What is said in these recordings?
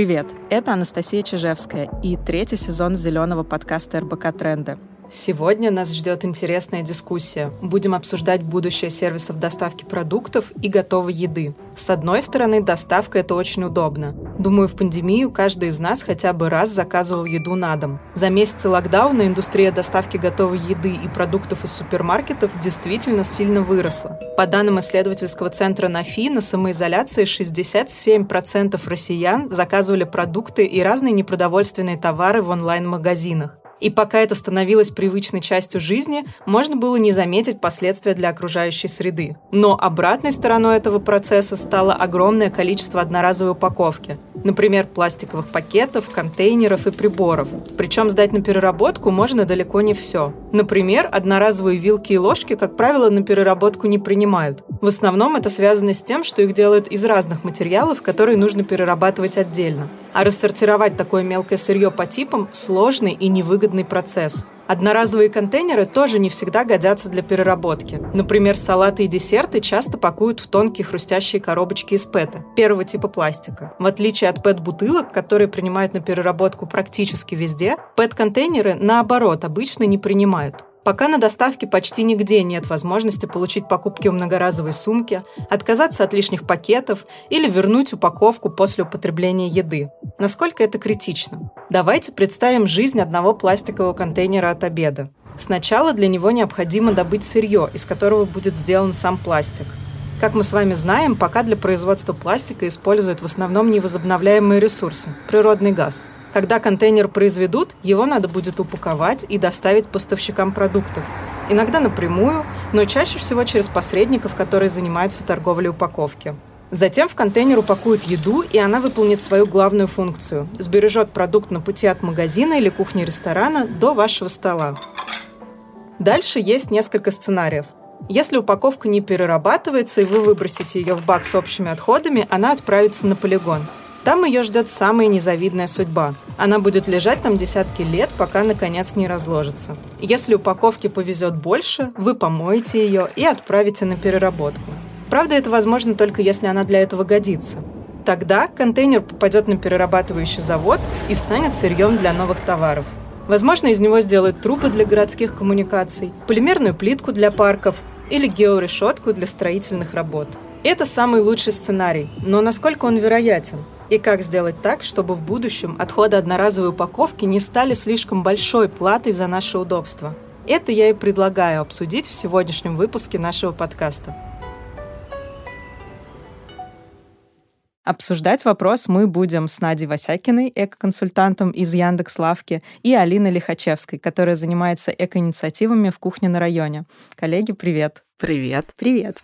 Привет, это Анастасия Чижевская и третий сезон зеленого подкаста РБК «Тренды». Сегодня нас ждет интересная дискуссия. Будем обсуждать будущее сервисов доставки продуктов и готовой еды. С одной стороны, доставка – это очень удобно. Думаю, в пандемию каждый из нас хотя бы раз заказывал еду на дом. За месяцы локдауна индустрия доставки готовой еды и продуктов из супермаркетов действительно сильно выросла. По данным исследовательского центра НАФИ, на самоизоляции 67% россиян заказывали продукты и разные непродовольственные товары в онлайн-магазинах. И пока это становилось привычной частью жизни, можно было не заметить последствия для окружающей среды. Но обратной стороной этого процесса стало огромное количество одноразовой упаковки. Например, пластиковых пакетов, контейнеров и приборов. Причем сдать на переработку можно далеко не все. Например, одноразовые вилки и ложки, как правило, на переработку не принимают. В основном это связано с тем, что их делают из разных материалов, которые нужно перерабатывать отдельно. А рассортировать такое мелкое сырье по типам – сложный и невыгодный процесс. Одноразовые контейнеры тоже не всегда годятся для переработки. Например, салаты и десерты часто пакуют в тонкие хрустящие коробочки из ПЭТа, первого типа пластика. В отличие от ПЭТ-бутылок, которые принимают на переработку практически везде, ПЭТ-контейнеры, наоборот, обычно не принимают. Пока на доставке почти нигде нет возможности получить покупки в многоразовой сумке, отказаться от лишних пакетов или вернуть упаковку после употребления еды. Насколько это критично? Давайте представим жизнь одного пластикового контейнера от обеда. Сначала для него необходимо добыть сырье, из которого будет сделан сам пластик. Как мы с вами знаем, пока для производства пластика используют в основном невозобновляемые ресурсы – природный газ – когда контейнер произведут, его надо будет упаковать и доставить поставщикам продуктов. Иногда напрямую, но чаще всего через посредников, которые занимаются торговлей упаковки. Затем в контейнер упакуют еду, и она выполнит свою главную функцию – сбережет продукт на пути от магазина или кухни ресторана до вашего стола. Дальше есть несколько сценариев. Если упаковка не перерабатывается и вы выбросите ее в бак с общими отходами, она отправится на полигон – там ее ждет самая незавидная судьба. Она будет лежать там десятки лет, пока наконец не разложится. Если упаковке повезет больше, вы помоете ее и отправите на переработку. Правда, это возможно только если она для этого годится. Тогда контейнер попадет на перерабатывающий завод и станет сырьем для новых товаров. Возможно, из него сделают трубы для городских коммуникаций, полимерную плитку для парков или георешетку для строительных работ. Это самый лучший сценарий, но насколько он вероятен? И как сделать так, чтобы в будущем отходы одноразовой упаковки не стали слишком большой платой за наше удобство? Это я и предлагаю обсудить в сегодняшнем выпуске нашего подкаста. Обсуждать вопрос мы будем с Надей Васякиной, эко-консультантом из Яндекс Лавки, и Алиной Лихачевской, которая занимается эко-инициативами в кухне на районе. Коллеги, привет! Привет! Привет!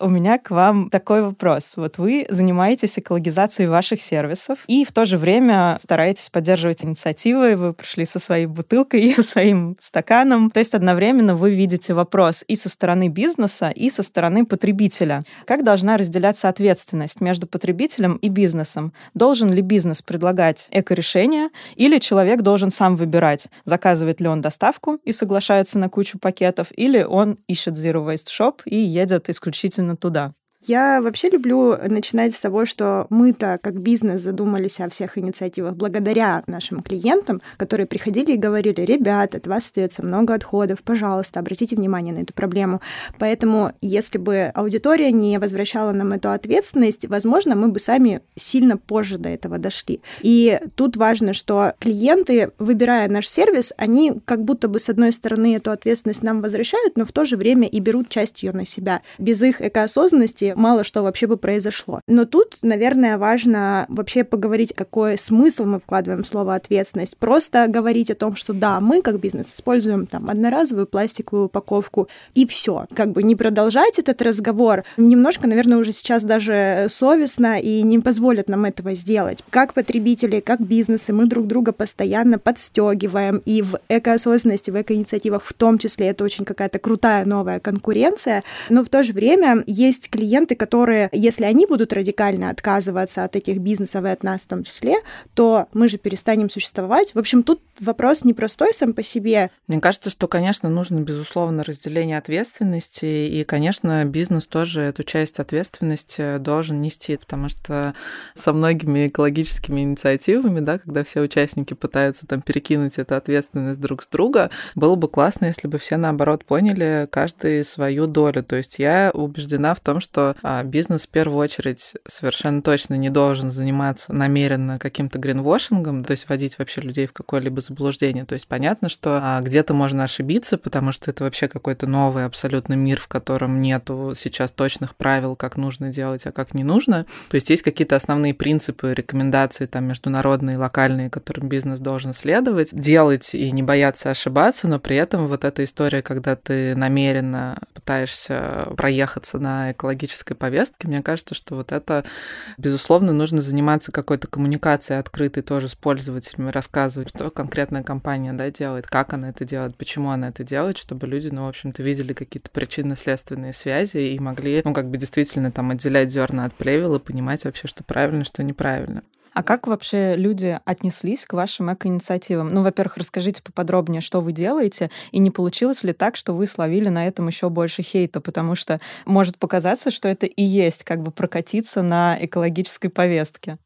У меня к вам такой вопрос. Вот вы занимаетесь экологизацией ваших сервисов и в то же время стараетесь поддерживать инициативы. Вы пришли со своей бутылкой и своим стаканом. То есть одновременно вы видите вопрос и со стороны бизнеса, и со стороны потребителя. Как должна разделяться ответственность между потребителем и бизнесом? Должен ли бизнес предлагать эко-решения или человек должен сам выбирать, заказывает ли он доставку и соглашается на кучу пакетов, или он ищет Zero Waste Shop и едет исключительно туда. Я вообще люблю начинать с того, что мы-то как бизнес задумались о всех инициативах благодаря нашим клиентам, которые приходили и говорили, ребят, от вас остается много отходов, пожалуйста, обратите внимание на эту проблему. Поэтому, если бы аудитория не возвращала нам эту ответственность, возможно, мы бы сами сильно позже до этого дошли. И тут важно, что клиенты, выбирая наш сервис, они как будто бы с одной стороны эту ответственность нам возвращают, но в то же время и берут часть ее на себя. Без их экоосознанности мало что вообще бы произошло. Но тут, наверное, важно вообще поговорить, какой смысл мы вкладываем в слово ответственность. Просто говорить о том, что да, мы как бизнес используем там одноразовую пластиковую упаковку и все. Как бы не продолжать этот разговор. Немножко, наверное, уже сейчас даже совестно и не позволят нам этого сделать. Как потребители, как бизнесы, мы друг друга постоянно подстегиваем и в экоосознанности, в экоинициативах в том числе это очень какая-то крутая новая конкуренция, но в то же время есть клиенты, клиенты, которые, если они будут радикально отказываться от этих бизнесов и от нас в том числе, то мы же перестанем существовать. В общем, тут вопрос непростой сам по себе. Мне кажется, что, конечно, нужно, безусловно, разделение ответственности, и, конечно, бизнес тоже эту часть ответственности должен нести, потому что со многими экологическими инициативами, да, когда все участники пытаются там перекинуть эту ответственность друг с друга, было бы классно, если бы все, наоборот, поняли каждый свою долю. То есть я убеждена в том, что а, бизнес в первую очередь совершенно точно не должен заниматься намеренно каким-то гринвошингом, то есть вводить вообще людей в какое-либо заблуждение. То есть понятно, что а, где-то можно ошибиться, потому что это вообще какой-то новый абсолютно мир, в котором нету сейчас точных правил, как нужно делать, а как не нужно. То есть есть какие-то основные принципы, рекомендации там международные, локальные, которым бизнес должен следовать, делать и не бояться ошибаться, но при этом вот эта история, когда ты намеренно пытаешься проехаться на экологической повестке, мне кажется, что вот это, безусловно, нужно заниматься какой-то коммуникацией открытой тоже с пользователями, рассказывать, что конкретная компания да, делает, как она это делает, почему она это делает, чтобы люди, ну, в общем-то, видели какие-то причинно-следственные связи и могли, ну, как бы действительно там отделять зерна от плевел и понимать вообще, что правильно, что неправильно. А как вообще люди отнеслись к вашим эко-инициативам? Ну, во-первых, расскажите поподробнее, что вы делаете, и не получилось ли так, что вы словили на этом еще больше хейта, потому что может показаться, что это и есть как бы прокатиться на экологической повестке.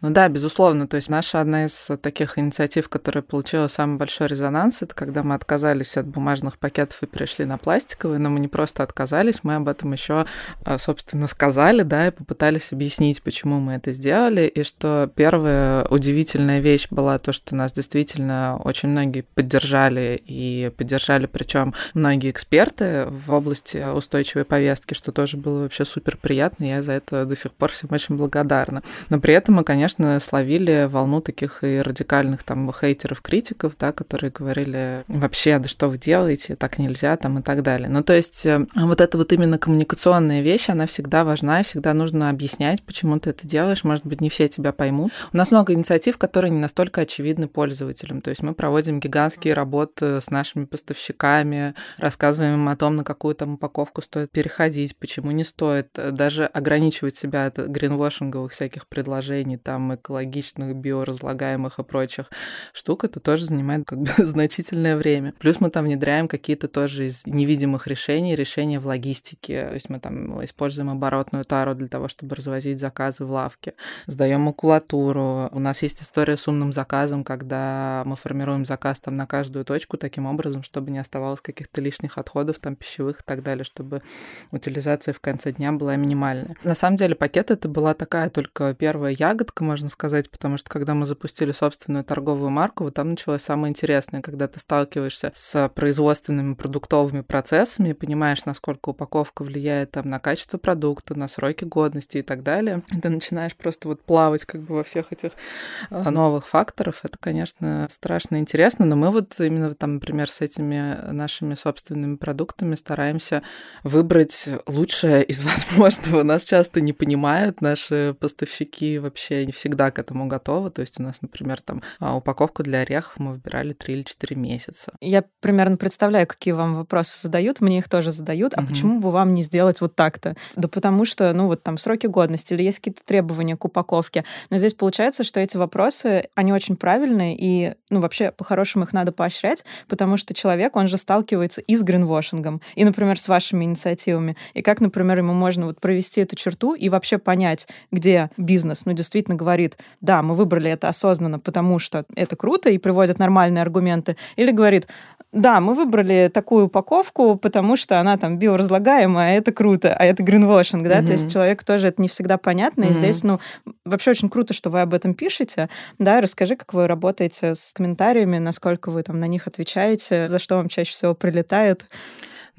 Ну да, безусловно. То есть наша одна из таких инициатив, которая получила самый большой резонанс, это когда мы отказались от бумажных пакетов и перешли на пластиковые, но мы не просто отказались, мы об этом еще, а, собственно, сказали, да, и попытались объяснить, почему мы это сделали, и что первая удивительная вещь была то, что нас действительно очень многие поддержали, и поддержали причем многие эксперты в области устойчивой повестки, что тоже было вообще супер приятно, я за это до сих пор всем очень благодарна. Но при этом мы, конечно, словили волну таких и радикальных там хейтеров, критиков, да, которые говорили вообще, да что вы делаете, так нельзя, там и так далее. Ну, то есть э, вот эта вот именно коммуникационная вещь, она всегда важна, и всегда нужно объяснять, почему ты это делаешь. Может быть, не все тебя поймут. У нас много инициатив, которые не настолько очевидны пользователям. То есть мы проводим гигантские работы с нашими поставщиками, рассказываем им о том, на какую там упаковку стоит переходить, почему не стоит, даже ограничивать себя от гринвошинговых всяких предложений, применении там экологичных, биоразлагаемых и прочих штук, это тоже занимает как бы значительное время. Плюс мы там внедряем какие-то тоже из невидимых решений, решения в логистике. То есть мы там используем оборотную тару для того, чтобы развозить заказы в лавке. Сдаем макулатуру. У нас есть история с умным заказом, когда мы формируем заказ там на каждую точку таким образом, чтобы не оставалось каких-то лишних отходов там пищевых и так далее, чтобы утилизация в конце дня была минимальная. На самом деле пакет это была такая только первая ягода, ягодка, можно сказать, потому что когда мы запустили собственную торговую марку, вот там началось самое интересное, когда ты сталкиваешься с производственными продуктовыми процессами, понимаешь, насколько упаковка влияет там на качество продукта, на сроки годности и так далее. И ты начинаешь просто вот плавать как бы во всех этих а, новых факторов. Это, конечно, страшно интересно, но мы вот именно там, например, с этими нашими собственными продуктами стараемся выбрать лучшее из возможного. Нас часто не понимают наши поставщики вообще вообще не всегда к этому готовы. То есть у нас, например, там а, упаковку для орехов мы выбирали 3 или 4 месяца. Я примерно представляю, какие вам вопросы задают. Мне их тоже задают. А угу. почему бы вам не сделать вот так-то? Да потому что, ну, вот там сроки годности или есть какие-то требования к упаковке. Но здесь получается, что эти вопросы, они очень правильные, и, ну, вообще, по-хорошему их надо поощрять, потому что человек, он же сталкивается и с гринвошингом, и, например, с вашими инициативами. И как, например, ему можно вот провести эту черту и вообще понять, где бизнес, ну, действительно говорит, да, мы выбрали это осознанно, потому что это круто, и приводит нормальные аргументы, или говорит, да, мы выбрали такую упаковку, потому что она там биоразлагаемая, а это круто, а это гринвошинг, да, mm-hmm. то есть человеку тоже это не всегда понятно, mm-hmm. и здесь, ну, вообще очень круто, что вы об этом пишете, да, расскажи, как вы работаете с комментариями, насколько вы там на них отвечаете, за что вам чаще всего прилетает.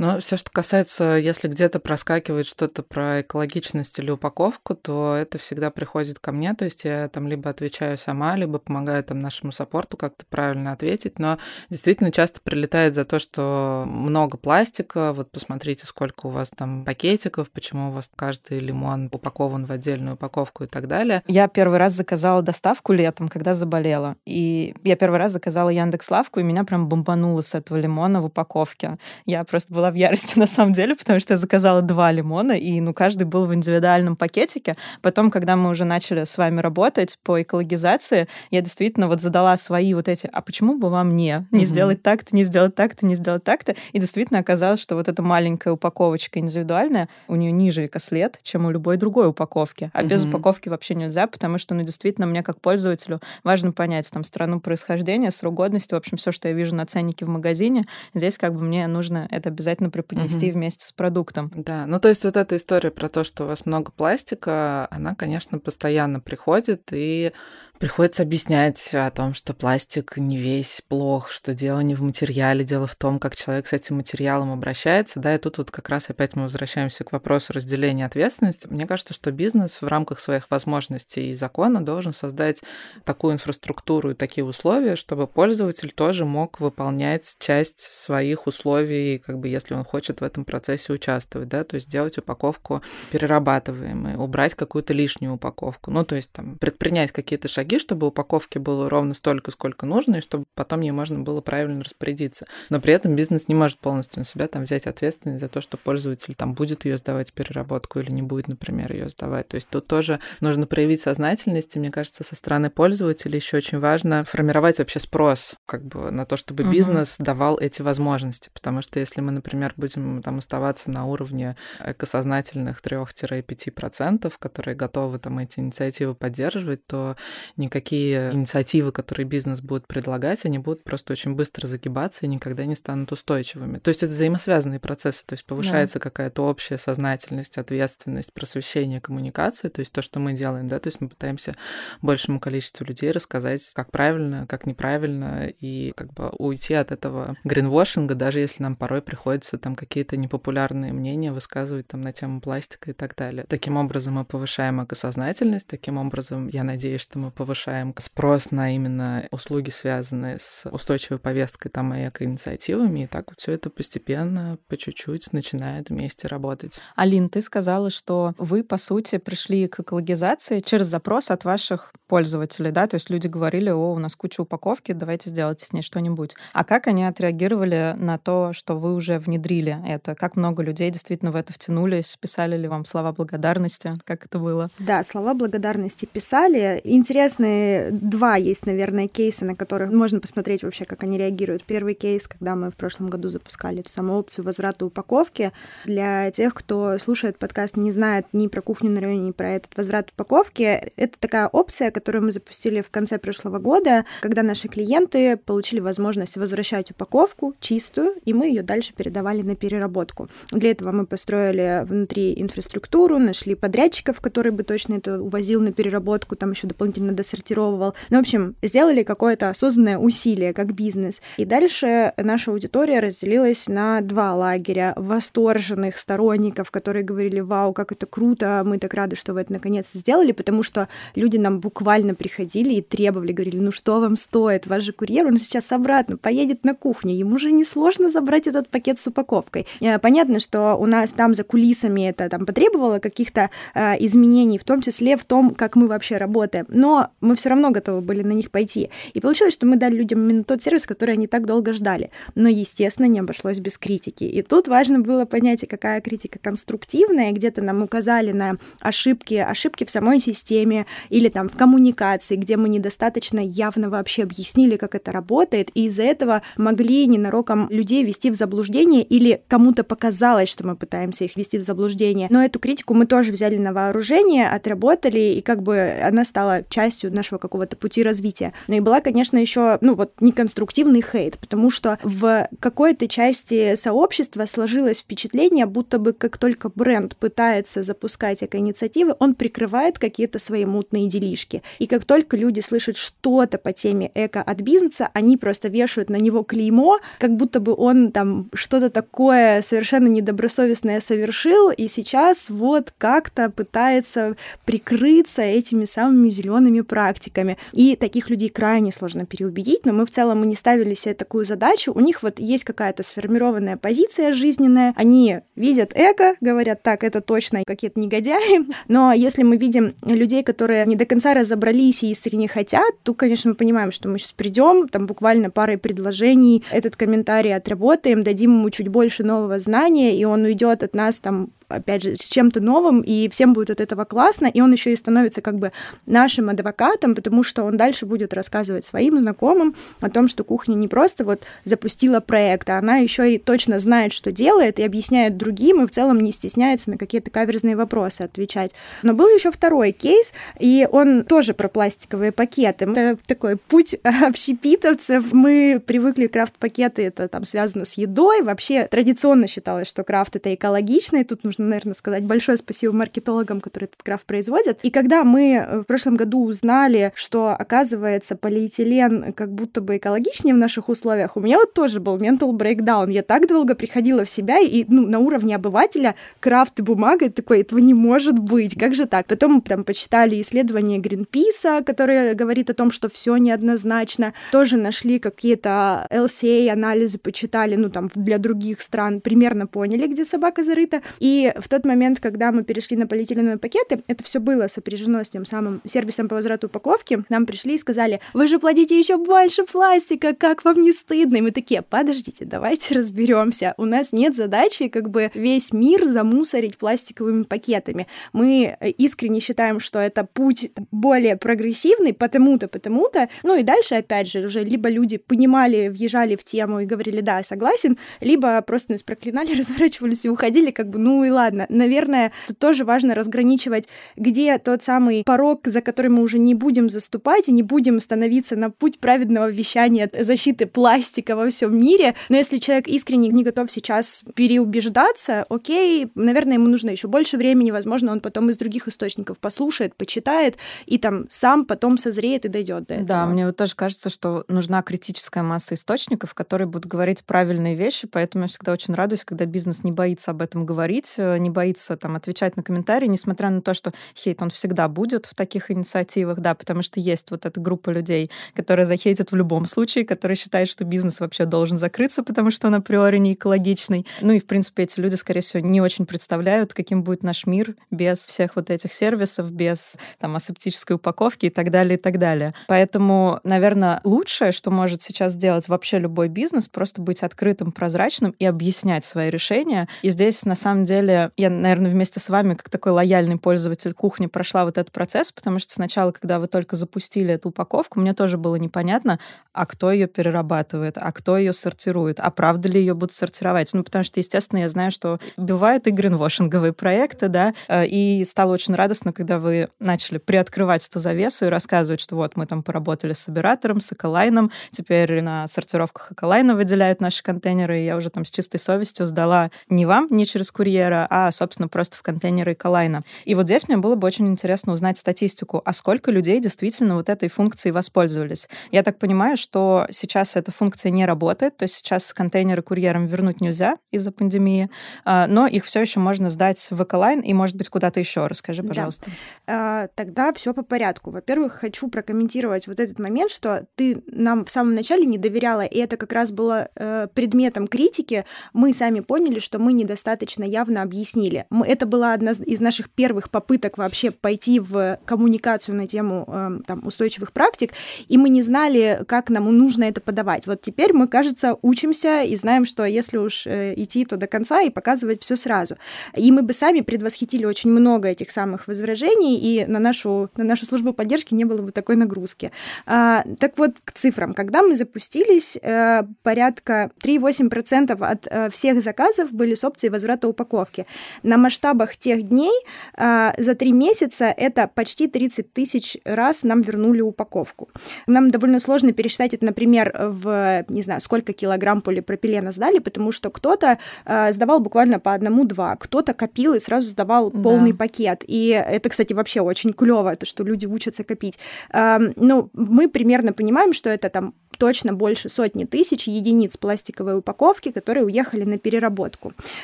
Но все, что касается, если где-то проскакивает что-то про экологичность или упаковку, то это всегда приходит ко мне. То есть я там либо отвечаю сама, либо помогаю там нашему саппорту как-то правильно ответить. Но действительно часто прилетает за то, что много пластика. Вот посмотрите, сколько у вас там пакетиков, почему у вас каждый лимон упакован в отдельную упаковку и так далее. Я первый раз заказала доставку летом, когда заболела. И я первый раз заказала Яндекс Лавку, и меня прям бомбануло с этого лимона в упаковке. Я просто была в ярости на самом деле, потому что я заказала два лимона, и ну каждый был в индивидуальном пакетике. Потом, когда мы уже начали с вами работать по экологизации, я действительно вот задала свои вот эти, а почему бы вам не? Не mm-hmm. сделать так-то, не сделать так-то, не сделать так-то. И действительно оказалось, что вот эта маленькая упаковочка индивидуальная, у нее ниже экослед, чем у любой другой упаковки. А mm-hmm. без упаковки вообще нельзя, потому что, ну, действительно, мне как пользователю важно понять там страну происхождения, срок годности, в общем, все, что я вижу на ценнике в магазине, здесь как бы мне нужно это обязательно преподнести mm-hmm. вместе с продуктом. Да, ну то есть вот эта история про то, что у вас много пластика, она, конечно, постоянно приходит, и Приходится объяснять о том, что пластик не весь плох, что дело не в материале, дело в том, как человек с этим материалом обращается. Да, и тут вот как раз опять мы возвращаемся к вопросу разделения ответственности. Мне кажется, что бизнес в рамках своих возможностей и закона должен создать такую инфраструктуру и такие условия, чтобы пользователь тоже мог выполнять часть своих условий, как бы если он хочет в этом процессе участвовать, да, то есть сделать упаковку перерабатываемой, убрать какую-то лишнюю упаковку, ну, то есть там предпринять какие-то шаги, шаги, чтобы упаковки было ровно столько, сколько нужно, и чтобы потом ей можно было правильно распорядиться. Но при этом бизнес не может полностью на себя там взять ответственность за то, что пользователь там будет ее сдавать переработку или не будет, например, ее сдавать. То есть тут тоже нужно проявить сознательность, и мне кажется, со стороны пользователя еще очень важно формировать вообще спрос как бы на то, чтобы угу. бизнес давал эти возможности. Потому что если мы, например, будем там оставаться на уровне экосознательных 3-5%, которые готовы там эти инициативы поддерживать, то никакие инициативы, которые бизнес будет предлагать, они будут просто очень быстро загибаться и никогда не станут устойчивыми. То есть это взаимосвязанные процессы, то есть повышается да. какая-то общая сознательность, ответственность, просвещение, коммуникации, то есть то, что мы делаем, да, то есть мы пытаемся большему количеству людей рассказать, как правильно, как неправильно, и как бы уйти от этого гринвошинга, даже если нам порой приходится там какие-то непопулярные мнения высказывать там на тему пластика и так далее. Таким образом мы повышаем экосознательность, таким образом я надеюсь, что мы повышаем повышаем спрос на именно услуги, связанные с устойчивой повесткой там и эко-инициативами, и так вот все это постепенно, по чуть-чуть начинает вместе работать. Алин, ты сказала, что вы, по сути, пришли к экологизации через запрос от ваших пользователей, да, то есть люди говорили, о, у нас куча упаковки, давайте сделайте с ней что-нибудь. А как они отреагировали на то, что вы уже внедрили это? Как много людей действительно в это втянулись? Писали ли вам слова благодарности? Как это было? Да, слова благодарности писали. Интересно интересные два есть, наверное, кейса, на которых можно посмотреть вообще, как они реагируют. Первый кейс, когда мы в прошлом году запускали эту самую опцию возврата упаковки. Для тех, кто слушает подкаст, не знает ни про кухню на районе, ни про этот возврат упаковки, это такая опция, которую мы запустили в конце прошлого года, когда наши клиенты получили возможность возвращать упаковку чистую, и мы ее дальше передавали на переработку. Для этого мы построили внутри инфраструктуру, нашли подрядчиков, который бы точно это увозил на переработку, там еще дополнительно сортировал. Ну, в общем, сделали какое-то осознанное усилие как бизнес. И дальше наша аудитория разделилась на два лагеря. Восторженных сторонников, которые говорили, вау, как это круто, мы так рады, что вы это наконец сделали, потому что люди нам буквально приходили и требовали, говорили, ну что вам стоит, ваш же курьер, он сейчас обратно поедет на кухню, ему же несложно забрать этот пакет с упаковкой. Э, понятно, что у нас там за кулисами это там потребовало каких-то э, изменений, в том числе в том, как мы вообще работаем. Но мы все равно готовы были на них пойти. И получилось, что мы дали людям именно тот сервис, который они так долго ждали. Но, естественно, не обошлось без критики. И тут важно было понять, какая критика конструктивная, где-то нам указали на ошибки, ошибки в самой системе или там в коммуникации, где мы недостаточно явно вообще объяснили, как это работает, и из-за этого могли ненароком людей вести в заблуждение или кому-то показалось, что мы пытаемся их вести в заблуждение. Но эту критику мы тоже взяли на вооружение, отработали, и как бы она стала частью нашего какого-то пути развития. Но и была, конечно, еще, ну вот, неконструктивный хейт, потому что в какой-то части сообщества сложилось впечатление, будто бы как только бренд пытается запускать эко-инициативы, он прикрывает какие-то свои мутные делишки. И как только люди слышат что-то по теме эко от бизнеса, они просто вешают на него клеймо, как будто бы он там что-то такое совершенно недобросовестное совершил, и сейчас вот как-то пытается прикрыться этими самыми зелеными правилами практиками. И таких людей крайне сложно переубедить, но мы в целом мы не ставили себе такую задачу. У них вот есть какая-то сформированная позиция жизненная, они видят эго, говорят, так, это точно какие-то негодяи, но если мы видим людей, которые не до конца разобрались и искренне хотят, то, конечно, мы понимаем, что мы сейчас придем, там буквально парой предложений этот комментарий отработаем, дадим ему чуть больше нового знания, и он уйдет от нас там опять же, с чем-то новым, и всем будет от этого классно, и он еще и становится как бы нашим адвокатом, потому что он дальше будет рассказывать своим знакомым о том, что кухня не просто вот запустила проект, а она еще и точно знает, что делает, и объясняет другим, и в целом не стесняется на какие-то каверзные вопросы отвечать. Но был еще второй кейс, и он тоже про пластиковые пакеты. Это такой путь общепитовцев. Мы привыкли крафт-пакеты, это там связано с едой. Вообще традиционно считалось, что крафт это экологично, и тут нужно наверное, сказать большое спасибо маркетологам, которые этот крафт производят. И когда мы э, в прошлом году узнали, что, оказывается, полиэтилен как будто бы экологичнее в наших условиях, у меня вот тоже был mental breakdown. Я так долго приходила в себя, и ну, на уровне обывателя крафт и бумага, такой, этого не может быть, как же так? Потом там почитали исследования Гринписа, которое говорит о том, что все неоднозначно. Тоже нашли какие-то LCA анализы, почитали, ну там для других стран, примерно поняли, где собака зарыта. И в тот момент, когда мы перешли на полиэтиленовые пакеты, это все было сопряжено с тем самым сервисом по возврату упаковки, нам пришли и сказали, вы же платите еще больше пластика, как вам не стыдно? И мы такие, подождите, давайте разберемся. У нас нет задачи как бы весь мир замусорить пластиковыми пакетами. Мы искренне считаем, что это путь более прогрессивный, потому-то, потому-то. Ну и дальше, опять же, уже либо люди понимали, въезжали в тему и говорили, да, согласен, либо просто нас проклинали, разворачивались и уходили, как бы, ну и ладно. Наверное, тут тоже важно разграничивать, где тот самый порог, за который мы уже не будем заступать и не будем становиться на путь праведного вещания защиты пластика во всем мире. Но если человек искренне не готов сейчас переубеждаться, окей, наверное, ему нужно еще больше времени, возможно, он потом из других источников послушает, почитает и там сам потом созреет и дойдет до этого. Да, мне вот тоже кажется, что нужна критическая масса источников, которые будут говорить правильные вещи, поэтому я всегда очень радуюсь, когда бизнес не боится об этом говорить, Э, не боится там отвечать на комментарии, несмотря на то, что хейт, он всегда будет в таких инициативах, да, потому что есть вот эта группа людей, которые захейтят в любом случае, которые считают, что бизнес вообще должен закрыться, потому что он априори не экологичный. Ну и, в принципе, эти люди, скорее всего, не очень представляют, каким будет наш мир без всех вот этих сервисов, без там асептической упаковки и так далее, и так далее. Поэтому, наверное, лучшее, что может сейчас сделать вообще любой бизнес, просто быть открытым, прозрачным и объяснять свои решения. И здесь, на самом деле, деле я, наверное, вместе с вами, как такой лояльный пользователь кухни, прошла вот этот процесс, потому что сначала, когда вы только запустили эту упаковку, мне тоже было непонятно, а кто ее перерабатывает, а кто ее сортирует, а правда ли ее будут сортировать. Ну, потому что, естественно, я знаю, что бывают и гринвошинговые проекты, да, э, и стало очень радостно, когда вы начали приоткрывать эту завесу и рассказывать, что вот мы там поработали с собиратором, с Эколайном, теперь на сортировках Эколайна выделяют наши контейнеры, и я уже там с чистой совестью сдала не вам, не через курьера, а, собственно, просто в контейнеры Эколайна. И вот здесь мне было бы очень интересно узнать статистику, а сколько людей действительно вот этой функцией воспользовались. Я так понимаю, что сейчас эта функция не работает, то есть сейчас контейнеры курьерам вернуть нельзя из-за пандемии, а, но их все еще можно сдать в Эколайн и, может быть, куда-то еще. Расскажи, пожалуйста. Да. Тогда все по порядку. Во-первых, хочу прокомментировать вот этот момент, что ты нам в самом начале не доверяла, и это как раз было э, предметом критики. Мы сами поняли, что мы недостаточно явно объяснили. Мы, это была одна из наших первых попыток вообще пойти в коммуникацию на тему э, там, устойчивых практик, и мы не знали, как нам нужно это подавать. Вот теперь мы, кажется, учимся и знаем, что если уж э, идти, то до конца и показывать все сразу. И мы бы сами предвосхитили очень много этих самых возражений, и на нашу, на нашу службу поддержки не было бы такой нагрузки. А, так вот, к цифрам. Когда мы запустились, э, порядка 3,8% от э, всех заказов были с опцией возврата упаковки упаковки. На масштабах тех дней а, за три месяца это почти 30 тысяч раз нам вернули упаковку. Нам довольно сложно пересчитать это, например, в, не знаю, сколько килограмм полипропилена сдали, потому что кто-то а, сдавал буквально по одному-два, кто-то копил и сразу сдавал полный да. пакет. И это, кстати, вообще очень клево, то, что люди учатся копить. А, ну, мы примерно понимаем, что это там точно больше сотни тысяч единиц пластиковой упаковки, которые уехали на переработку.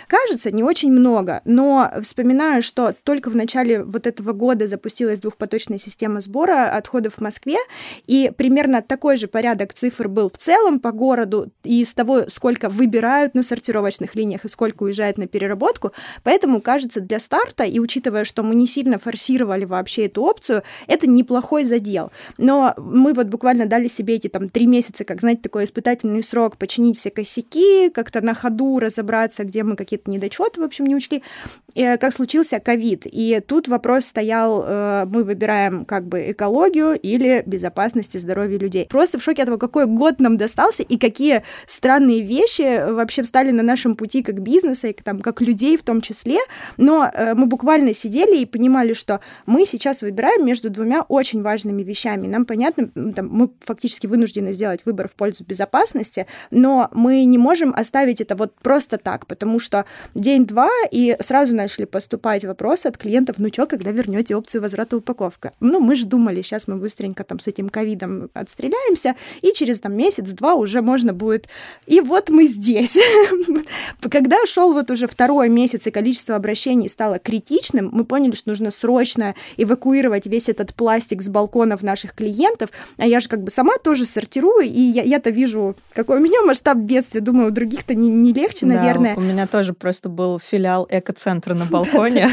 Кажется, не очень много, но вспоминаю, что только в начале вот этого года запустилась двухпоточная система сбора отходов в Москве, и примерно такой же порядок цифр был в целом по городу, и из того, сколько выбирают на сортировочных линиях и сколько уезжает на переработку, поэтому, кажется, для старта, и учитывая, что мы не сильно форсировали вообще эту опцию, это неплохой задел. Но мы вот буквально дали себе эти там три месяца, как, знаете, такой испытательный срок, починить все косяки, как-то на ходу разобраться, где мы какие-то недочеты, в общем, не учли, как случился ковид. И тут вопрос стоял, э, мы выбираем как бы экологию или безопасность и здоровье людей. Просто в шоке от того, какой год нам достался и какие странные вещи вообще встали на нашем пути как бизнеса и там, как людей в том числе. Но э, мы буквально сидели и понимали, что мы сейчас выбираем между двумя очень важными вещами. Нам понятно, там, мы фактически вынуждены сделать выбор в пользу безопасности, но мы не можем оставить это вот просто так, потому что день-два, и сразу начали поступать вопросы от клиентов, ну что, когда вернете опцию возврата упаковка? Ну, мы же думали, сейчас мы быстренько там с этим ковидом отстреляемся, и через там месяц-два уже можно будет... И вот мы здесь. Когда шел вот уже второй месяц, и количество обращений стало критичным, мы поняли, что нужно срочно эвакуировать весь этот пластик с балконов наших клиентов, а я же как бы сама тоже сортирую, и я, я-то вижу, какой у меня масштаб бедствия, думаю, у других-то не, не легче, да, наверное. У меня тоже просто был филиал эко-центра на балконе.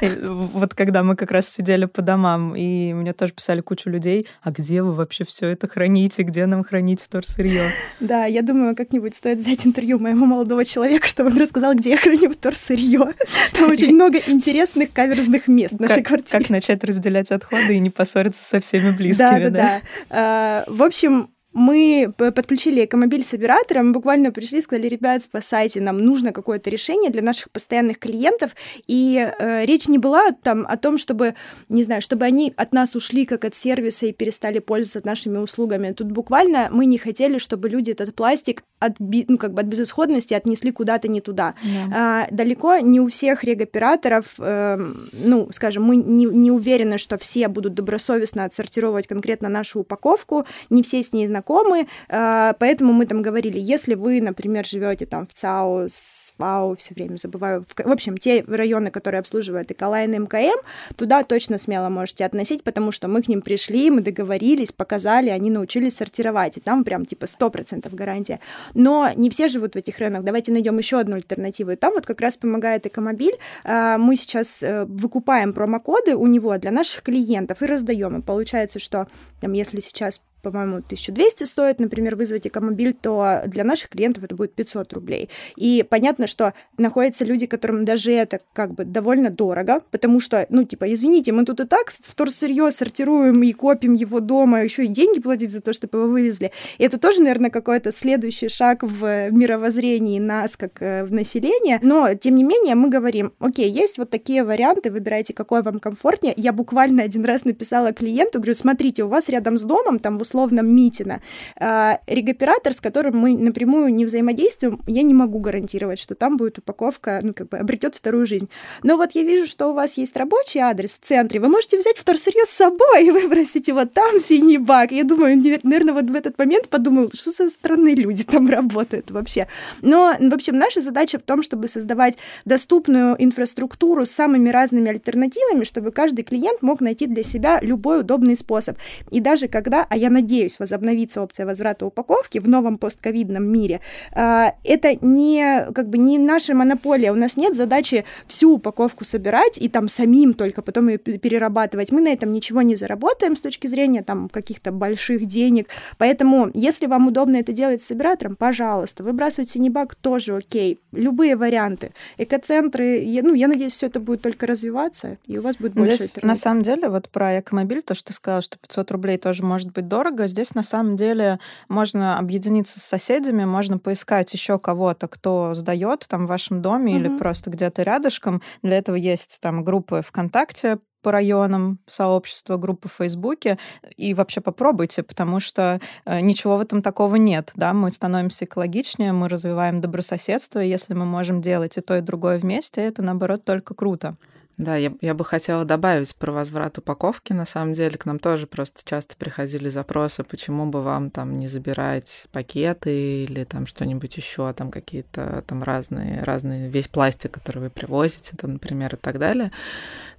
Вот когда мы как раз сидели по домам, и мне тоже писали кучу людей, а где вы вообще все это храните, где нам хранить вторсырье? Да, я думаю, как-нибудь стоит взять интервью моему молодого человека, чтобы он рассказал, где я храню вторсырье. Там очень много интересных каверзных мест в нашей квартире. Как начать разделять отходы и не поссориться со всеми близкими, да? Да, да, да. В общем, мы подключили экомобиль с оператором, буквально пришли, сказали, ребят, спасайте, нам нужно какое-то решение для наших постоянных клиентов, и э, речь не была там о том, чтобы, не знаю, чтобы они от нас ушли как от сервиса и перестали пользоваться нашими услугами. Тут буквально мы не хотели, чтобы люди этот пластик от, ну, как бы от безысходности отнесли куда-то не туда. Yeah. А, далеко не у всех регоператоров, э, ну, скажем, мы не, не уверены, что все будут добросовестно отсортировать конкретно нашу упаковку, не все с ней знакомы, э, поэтому мы там говорили, если вы, например, живете там в ЦАО, СПАО, все время забываю, в, общем, те районы, которые обслуживают Эколайн и МКМ, туда точно смело можете относить, потому что мы к ним пришли, мы договорились, показали, они научились сортировать, и там прям типа 100% гарантия. Но не все живут в этих районах, давайте найдем еще одну альтернативу, и там вот как раз помогает Экомобиль, э, мы сейчас э, выкупаем промокоды у него для наших клиентов и раздаем, и получается, что там, если сейчас по-моему, 1200 стоит, например, вызвать экомобиль, то для наших клиентов это будет 500 рублей. И понятно, что находятся люди, которым даже это как бы довольно дорого, потому что, ну, типа, извините, мы тут и так вторсырье сортируем и копим его дома, еще и деньги платить за то, чтобы его вывезли. И это тоже, наверное, какой-то следующий шаг в мировоззрении нас, как э, в население. Но, тем не менее, мы говорим, окей, есть вот такие варианты, выбирайте, какой вам комфортнее. Я буквально один раз написала клиенту, говорю, смотрите, у вас рядом с домом, там, в условном Митина. А, регоператор, с которым мы напрямую не взаимодействуем, я не могу гарантировать, что там будет упаковка, ну, как бы обретет вторую жизнь. Но вот я вижу, что у вас есть рабочий адрес в центре, вы можете взять вторсырье с собой и выбросить его там, синий бак. Я думаю, наверное, вот в этот момент подумал, что за странные люди там работают вообще. Но, в общем, наша задача в том, чтобы создавать доступную инфраструктуру с самыми разными альтернативами, чтобы каждый клиент мог найти для себя любой удобный способ. И даже когда, а я надеюсь, надеюсь, возобновится опция возврата упаковки в новом постковидном мире, а, это не, как бы, не наша монополия. У нас нет задачи всю упаковку собирать и там самим только потом ее перерабатывать. Мы на этом ничего не заработаем с точки зрения там каких-то больших денег. Поэтому, если вам удобно это делать с собиратором, пожалуйста, выбрасывать синебак тоже окей. Любые варианты. Экоцентры, я, ну, я надеюсь, все это будет только развиваться, и у вас будет больше Здесь, На самом деле, вот про экомобиль, то, что ты сказала, что 500 рублей тоже может быть дорого, дорого. Здесь на самом деле можно объединиться с соседями, можно поискать еще кого-то, кто сдает там в вашем доме mm-hmm. или просто где-то рядышком. Для этого есть там группы ВКонтакте по районам сообщества, группы в Фейсбуке, и вообще попробуйте, потому что э, ничего в этом такого нет, да, мы становимся экологичнее, мы развиваем добрососедство, и если мы можем делать и то, и другое вместе, это, наоборот, только круто. Да, я, я бы хотела добавить про возврат упаковки. На самом деле, к нам тоже просто часто приходили запросы, почему бы вам там не забирать пакеты или там что-нибудь еще, там какие-то там разные, разные, весь пластик, который вы привозите, там, например, и так далее.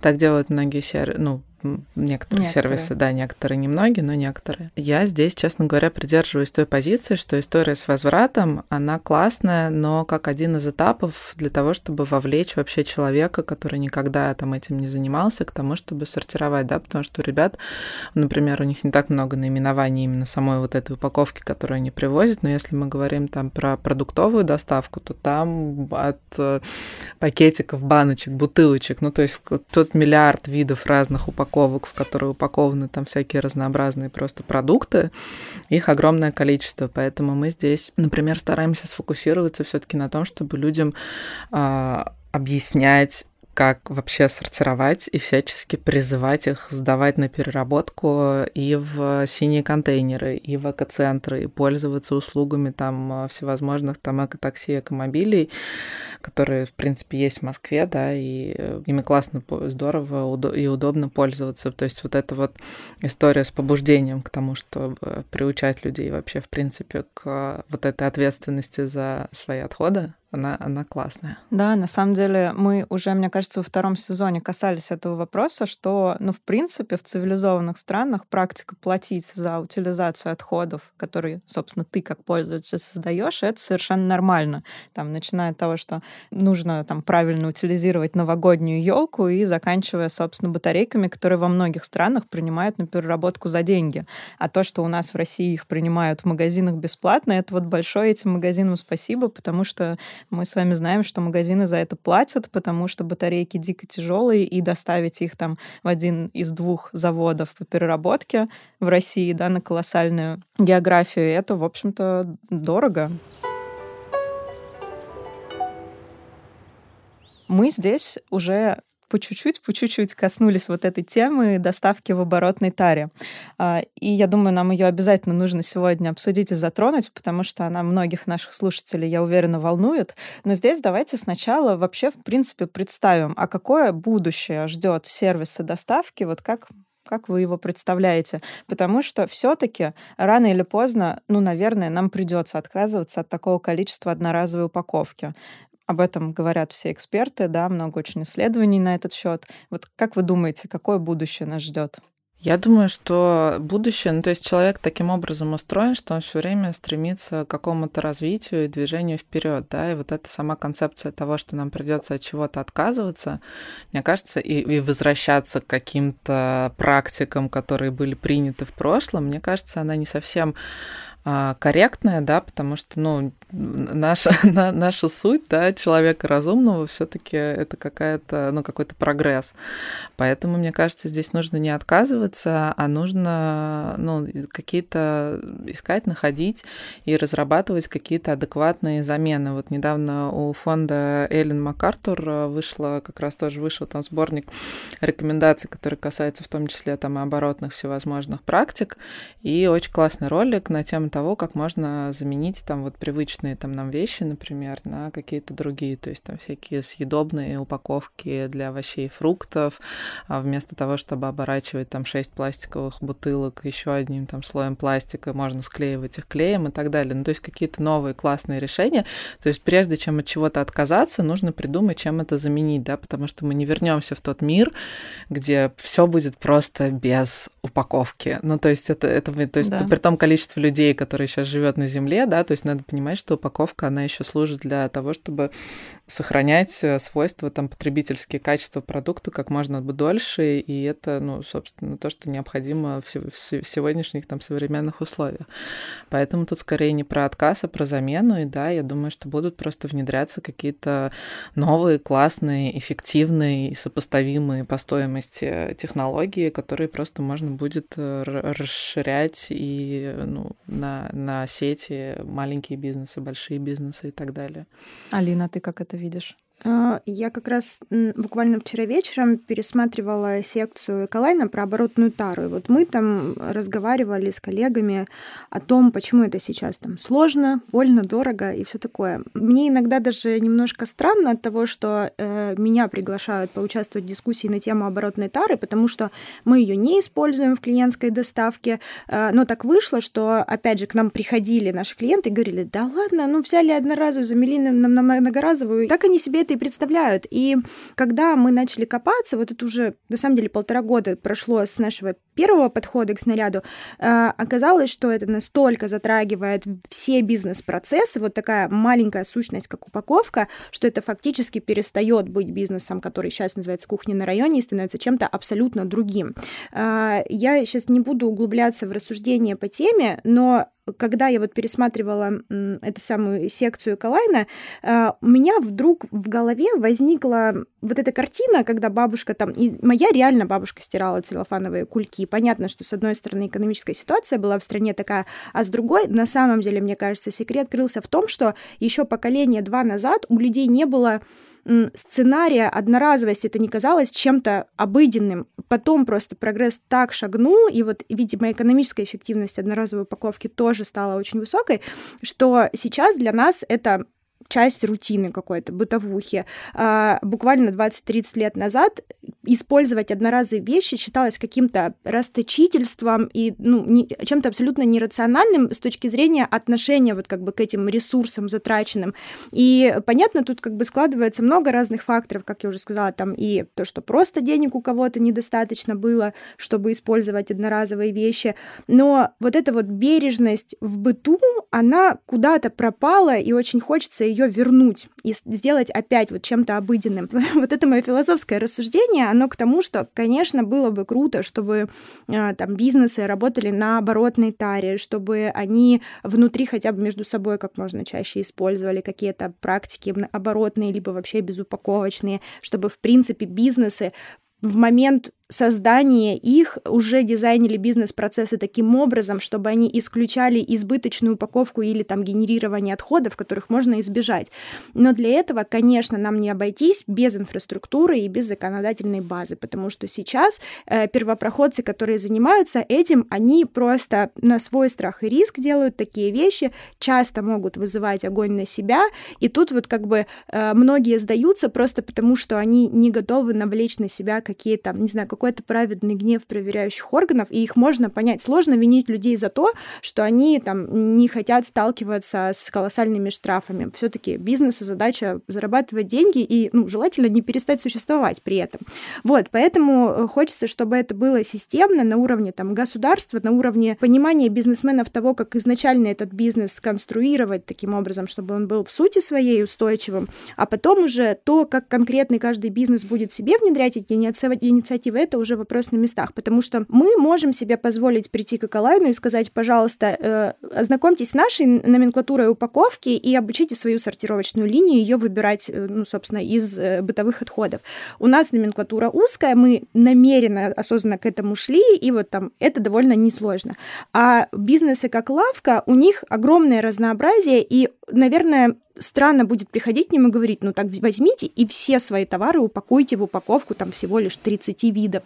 Так делают многие сервисы, ну, некоторые, некоторые сервисы, да, некоторые немногие, но некоторые. Я здесь, честно говоря, придерживаюсь той позиции, что история с возвратом, она классная, но как один из этапов для того, чтобы вовлечь вообще человека, который никогда там этим не занимался, к тому, чтобы сортировать, да, потому что у ребят, например, у них не так много наименований именно самой вот этой упаковки, которую они привозят, но если мы говорим там про продуктовую доставку, то там от э, пакетиков, баночек, бутылочек, ну то есть тот миллиард видов разных упаковок, упаковок, в которые упакованы там всякие разнообразные просто продукты. Их огромное количество, поэтому мы здесь, например, стараемся сфокусироваться все-таки на том, чтобы людям э, объяснять как вообще сортировать и всячески призывать их сдавать на переработку и в синие контейнеры, и в экоцентры, и пользоваться услугами там всевозможных там экотакси, экомобилей, которые, в принципе, есть в Москве, да, и э, ими классно, здорово и удобно пользоваться. То есть вот эта вот история с побуждением к тому, чтобы приучать людей вообще, в принципе, к вот этой ответственности за свои отходы, она, она классная. Да, на самом деле мы уже, мне кажется, во втором сезоне касались этого вопроса, что, ну, в принципе, в цивилизованных странах практика платить за утилизацию отходов, которые, собственно, ты как пользователь создаешь, это совершенно нормально. Там, начиная от того, что нужно там правильно утилизировать новогоднюю елку и заканчивая, собственно, батарейками, которые во многих странах принимают на переработку за деньги. А то, что у нас в России их принимают в магазинах бесплатно, это вот большое этим магазинам спасибо, потому что мы с вами знаем, что магазины за это платят, потому что батарейки дико тяжелые, и доставить их там в один из двух заводов по переработке в России, да, на колоссальную географию, это, в общем-то, дорого. Мы здесь уже по чуть-чуть, по чуть-чуть коснулись вот этой темы доставки в оборотной таре. А, и я думаю, нам ее обязательно нужно сегодня обсудить и затронуть, потому что она многих наших слушателей, я уверена, волнует. Но здесь давайте сначала вообще, в принципе, представим, а какое будущее ждет сервисы доставки, вот как как вы его представляете? Потому что все-таки рано или поздно, ну, наверное, нам придется отказываться от такого количества одноразовой упаковки. Об этом говорят все эксперты, да, много очень исследований на этот счет. Вот как вы думаете, какое будущее нас ждет? Я думаю, что будущее, ну то есть человек таким образом устроен, что он все время стремится к какому-то развитию и движению вперед, да, и вот эта сама концепция того, что нам придется от чего-то отказываться, мне кажется, и, и возвращаться к каким-то практикам, которые были приняты в прошлом, мне кажется, она не совсем корректная, да, потому что, ну, наша, на, наша суть, да, человека разумного все таки это какая-то, ну, какой-то прогресс. Поэтому, мне кажется, здесь нужно не отказываться, а нужно, ну, какие-то искать, находить и разрабатывать какие-то адекватные замены. Вот недавно у фонда Эллен МакАртур вышла, как раз тоже вышел там сборник рекомендаций, который касается в том числе там оборотных всевозможных практик, и очень классный ролик на тему того, как можно заменить там вот привычные там нам вещи, например, на какие-то другие, то есть там всякие съедобные упаковки для овощей и фруктов, а вместо того, чтобы оборачивать там шесть пластиковых бутылок еще одним там слоем пластика, можно склеивать их клеем и так далее. Ну, то есть какие-то новые классные решения. То есть прежде чем от чего-то отказаться, нужно придумать, чем это заменить, да, потому что мы не вернемся в тот мир, где все будет просто без упаковки. Ну, то есть это, это то есть да. при том количестве людей, который сейчас живет на Земле, да, то есть надо понимать, что упаковка, она еще служит для того, чтобы сохранять э, свойства, там, потребительские качества продукта как можно дольше, и это, ну, собственно, то, что необходимо в, сегодняшних там современных условиях. Поэтому тут скорее не про отказ, а про замену, и да, я думаю, что будут просто внедряться какие-то новые, классные, эффективные и сопоставимые по стоимости технологии, которые просто можно будет э, расширять и ну, на, на сети маленькие бизнесы, большие бизнесы и так далее. Алина, ты как это видишь? А, я как раз буквально вчера вечером пересматривала секцию Эколайна про оборотную тару. И вот мы там разговаривали с коллегами о том, почему это сейчас там сложно, больно, дорого и все такое. Мне иногда даже немножко странно от того, что э, меня приглашают поучаствовать в дискуссии на тему оборотной тары, потому что мы ее не используем в клиентской доставке. Э, но так вышло, что, опять же, к нам приходили наши клиенты и говорили, да ладно, ну взяли одноразовую, замели на многоразовую. Так они себе это и представляют. И когда мы начали копаться, вот это уже, на самом деле, полтора года прошло с нашего первого подхода к снаряду, э, оказалось, что это настолько затрагивает все бизнес-процессы, вот такая маленькая сущность, как упаковка, что это фактически перестает быть бизнесом, который сейчас называется кухня на районе, и становится чем-то абсолютно другим. Э, я сейчас не буду углубляться в рассуждения по теме, но когда я вот пересматривала эту самую секцию Калайна, э, у меня вдруг в голове возникла вот эта картина, когда бабушка там... И моя реально бабушка стирала целлофановые кульки. Понятно, что с одной стороны экономическая ситуация была в стране такая, а с другой, на самом деле, мне кажется, секрет крылся в том, что еще поколение два назад у людей не было сценария одноразовости это не казалось чем-то обыденным. Потом просто прогресс так шагнул, и вот, видимо, экономическая эффективность одноразовой упаковки тоже стала очень высокой, что сейчас для нас это часть рутины какой-то, бытовухи. А, буквально 20-30 лет назад использовать одноразовые вещи считалось каким-то расточительством и ну, не, чем-то абсолютно нерациональным с точки зрения отношения вот как бы к этим ресурсам затраченным. И понятно, тут как бы складывается много разных факторов, как я уже сказала, там и то, что просто денег у кого-то недостаточно было, чтобы использовать одноразовые вещи, но вот эта вот бережность в быту, она куда-то пропала, и очень хочется вернуть и сделать опять вот чем-то обыденным. вот это мое философское рассуждение, оно к тому, что, конечно, было бы круто, чтобы э, там бизнесы работали на оборотной таре, чтобы они внутри хотя бы между собой как можно чаще использовали какие-то практики оборотные, либо вообще безупаковочные, чтобы, в принципе, бизнесы в момент создание их уже дизайнили бизнес-процессы таким образом, чтобы они исключали избыточную упаковку или там генерирование отходов, которых можно избежать. Но для этого, конечно, нам не обойтись без инфраструктуры и без законодательной базы, потому что сейчас э, первопроходцы, которые занимаются этим, они просто на свой страх и риск делают такие вещи, часто могут вызывать огонь на себя, и тут вот как бы э, многие сдаются просто потому, что они не готовы навлечь на себя какие-то, не знаю, какой-то праведный гнев проверяющих органов, и их можно понять. Сложно винить людей за то, что они там не хотят сталкиваться с колоссальными штрафами. Все-таки бизнеса задача зарабатывать деньги и, ну, желательно не перестать существовать при этом. Вот, поэтому э, хочется, чтобы это было системно на уровне там государства, на уровне понимания бизнесменов того, как изначально этот бизнес сконструировать таким образом, чтобы он был в сути своей устойчивым, а потом уже то, как конкретный каждый бизнес будет себе внедрять эти инициативы, это уже вопрос на местах, потому что мы можем себе позволить прийти к Эколайну и сказать, пожалуйста, э, ознакомьтесь с нашей номенклатурой упаковки и обучите свою сортировочную линию, ее выбирать, э, ну, собственно, из э, бытовых отходов. У нас номенклатура узкая, мы намеренно, осознанно к этому шли, и вот там это довольно несложно. А бизнесы как лавка, у них огромное разнообразие, и, наверное, странно будет приходить к ним и говорить, ну так возьмите и все свои товары упакуйте в упаковку там всего лишь 30 видов.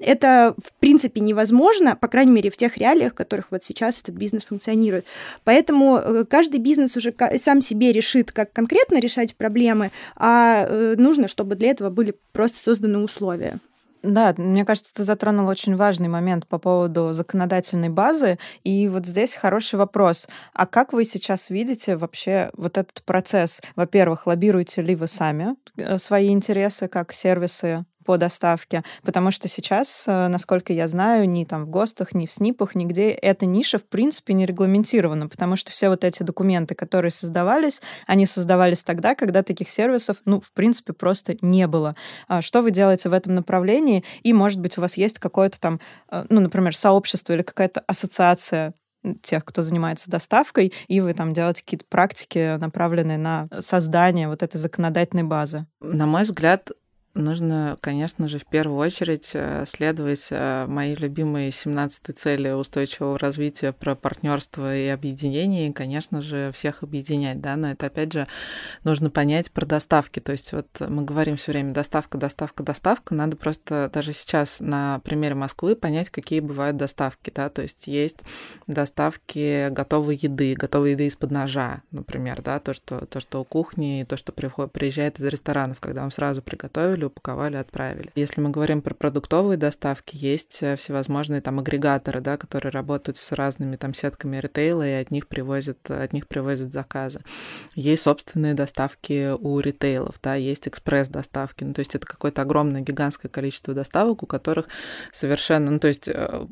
Это, в принципе, невозможно, по крайней мере, в тех реалиях, в которых вот сейчас этот бизнес функционирует. Поэтому э, каждый бизнес уже сам себе решит, как конкретно решать проблемы, а э, нужно, чтобы для этого были просто созданы условия. Да, мне кажется, ты затронул очень важный момент по поводу законодательной базы. И вот здесь хороший вопрос. А как вы сейчас видите вообще вот этот процесс? Во-первых, лоббируете ли вы сами э, свои интересы как сервисы по доставке, потому что сейчас, э, насколько я знаю, ни там в ГОСТах, ни в СНИПах, нигде эта ниша в принципе не регламентирована, потому что все вот эти документы, которые создавались, они создавались тогда, когда таких сервисов, ну, в принципе, просто не было. А что вы делаете в этом направлении? И, может быть, у вас есть какое-то там, э, ну, например, сообщество или какая-то ассоциация тех, кто занимается доставкой, и вы там делаете какие-то практики, направленные на создание вот этой законодательной базы? На мой взгляд, Нужно, конечно же, в первую очередь э, следовать э, моей любимой 17 цели устойчивого развития про партнерство и объединение, и, конечно же, всех объединять, да, но это, опять же, нужно понять про доставки, то есть вот мы говорим все время доставка, доставка, доставка, надо просто даже сейчас на примере Москвы понять, какие бывают доставки, да, то есть есть доставки готовой еды, готовой еды из-под ножа, например, да, то, что, то, что у кухни, то, что приезжает из ресторанов, когда вам сразу приготовили, упаковали, упаковали, отправили. Если мы говорим про продуктовые доставки, есть э, всевозможные там агрегаторы, да, которые работают с разными там сетками ритейла и от них привозят, от них привозят заказы. Есть собственные доставки у ритейлов, да, есть экспресс-доставки. Ну, то есть это какое-то огромное, гигантское количество доставок, у которых совершенно, ну, то есть э,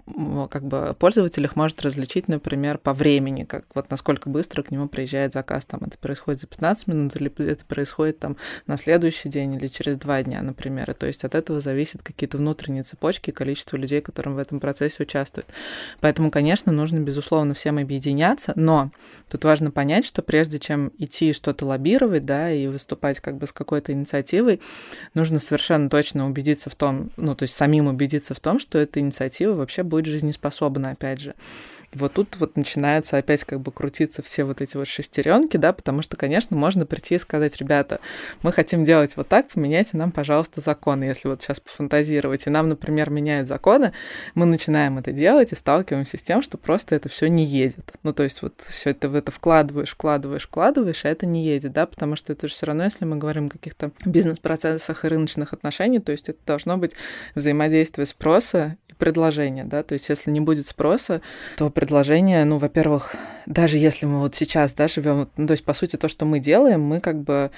как бы пользователь их может различить, например, по времени, как вот насколько быстро к нему приезжает заказ, там это происходит за 15 минут или это происходит там на следующий день или через два дня дня, например. И то есть от этого зависят какие-то внутренние цепочки и количество людей, которым в этом процессе участвуют. Поэтому, конечно, нужно, безусловно, всем объединяться, но тут важно понять, что прежде чем идти что-то лоббировать, да, и выступать как бы с какой-то инициативой, нужно совершенно точно убедиться в том, ну, то есть самим убедиться в том, что эта инициатива вообще будет жизнеспособна, опять же. И вот тут вот начинается опять как бы крутиться все вот эти вот шестеренки, да, потому что, конечно, можно прийти и сказать, ребята, мы хотим делать вот так, поменяйте нам, пожалуйста, законы, если вот сейчас пофантазировать. И нам, например, меняют законы, мы начинаем это делать и сталкиваемся с тем, что просто это все не едет. Ну, то есть вот все это в это вкладываешь, вкладываешь, вкладываешь, а это не едет, да, потому что это же все равно, если мы говорим о каких-то бизнес-процессах и рыночных отношениях, то есть это должно быть взаимодействие спроса предложения, да, то есть если не будет спроса, то предложение, ну, во-первых, даже если мы вот сейчас, да, живем, ну, то есть, по сути, то, что мы делаем, мы как бы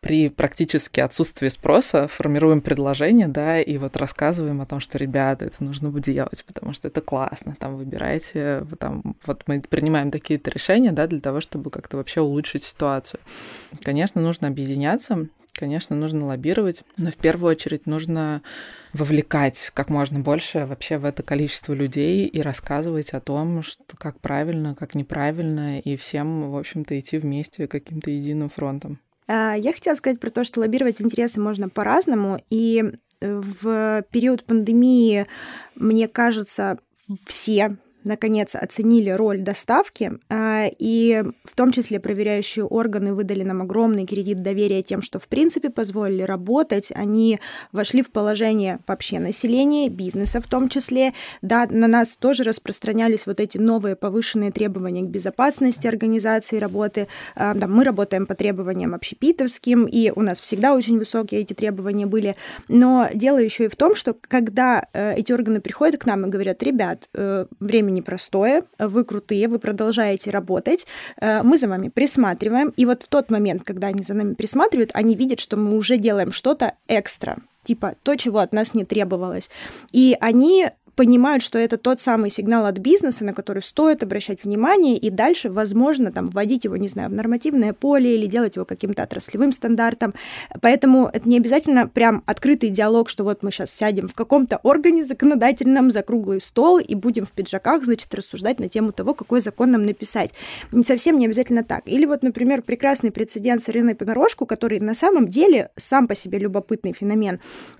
при практически отсутствии спроса формируем предложение, да, и вот рассказываем о том, что, ребята, это нужно будет делать, потому что это классно, там, выбирайте, там, вот мы принимаем такие-то решения, да, для того, чтобы как-то вообще улучшить ситуацию. Конечно, нужно объединяться, Конечно, нужно лоббировать, но в первую очередь нужно вовлекать как можно больше вообще в это количество людей и рассказывать о том, что как правильно, как неправильно, и всем, в общем-то, идти вместе каким-то единым фронтом. А, я хотела сказать про то, что лоббировать интересы можно по-разному, и э, в период пандемии, мне кажется, все наконец оценили роль доставки, а, и в том числе проверяющие органы выдали нам огромный кредит доверия тем, что в принципе позволили работать. Они вошли в положение вообще населения, бизнеса в том числе. Да, на нас тоже распространялись вот эти новые повышенные требования к безопасности организации работы. А, да, мы работаем по требованиям общепитовским, и у нас всегда очень высокие эти требования были. Но дело еще и в том, что когда э, эти органы приходят к нам и говорят, ребят, э, времени непростое, вы крутые, вы продолжаете работать, э, мы за вами присматриваем, и вот в тот момент, когда они за нами присматривают, они видят, что мы уже делаем что-то экстра, типа то, чего от нас не требовалось. И они понимают, что это тот самый сигнал от бизнеса, на который стоит обращать внимание, и дальше, возможно, там, вводить его, не знаю, в нормативное поле или делать его каким-то отраслевым стандартом. Поэтому это не обязательно прям открытый диалог, что вот мы сейчас сядем в каком-то органе законодательном за круглый стол и будем в пиджаках, значит, рассуждать на тему того, какой закон нам написать. Не совсем не обязательно так. Или вот, например, прекрасный прецедент с Ириной Понарошку, который на самом деле сам по себе любопытный феномен.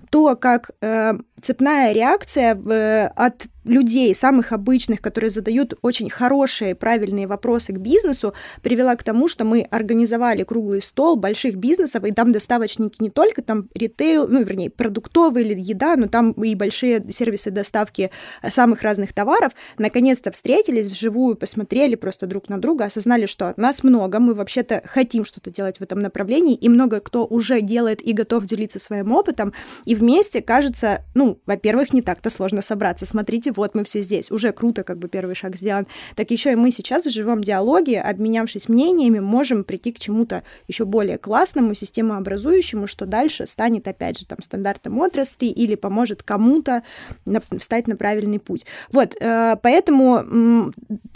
То, как э, цепная реакция э, от людей, самых обычных, которые задают очень хорошие, правильные вопросы к бизнесу, привела к тому, что мы организовали круглый стол больших бизнесов, и там доставочники не только там ритейл, ну, вернее, продуктовые или еда, но там и большие сервисы доставки самых разных товаров, наконец-то встретились вживую, посмотрели просто друг на друга, осознали, что нас много, мы вообще-то хотим что-то делать в этом направлении, и много кто уже делает и готов делиться своим опытом, и вместе, кажется, ну, во-первых, не так-то сложно собраться. Смотрите, вот мы все здесь, уже круто, как бы первый шаг сделан. Так еще и мы сейчас в живом диалоге, обменявшись мнениями, можем прийти к чему-то еще более классному, системообразующему, что дальше станет, опять же, там, стандартом отрасли или поможет кому-то встать на правильный путь. Вот, э, поэтому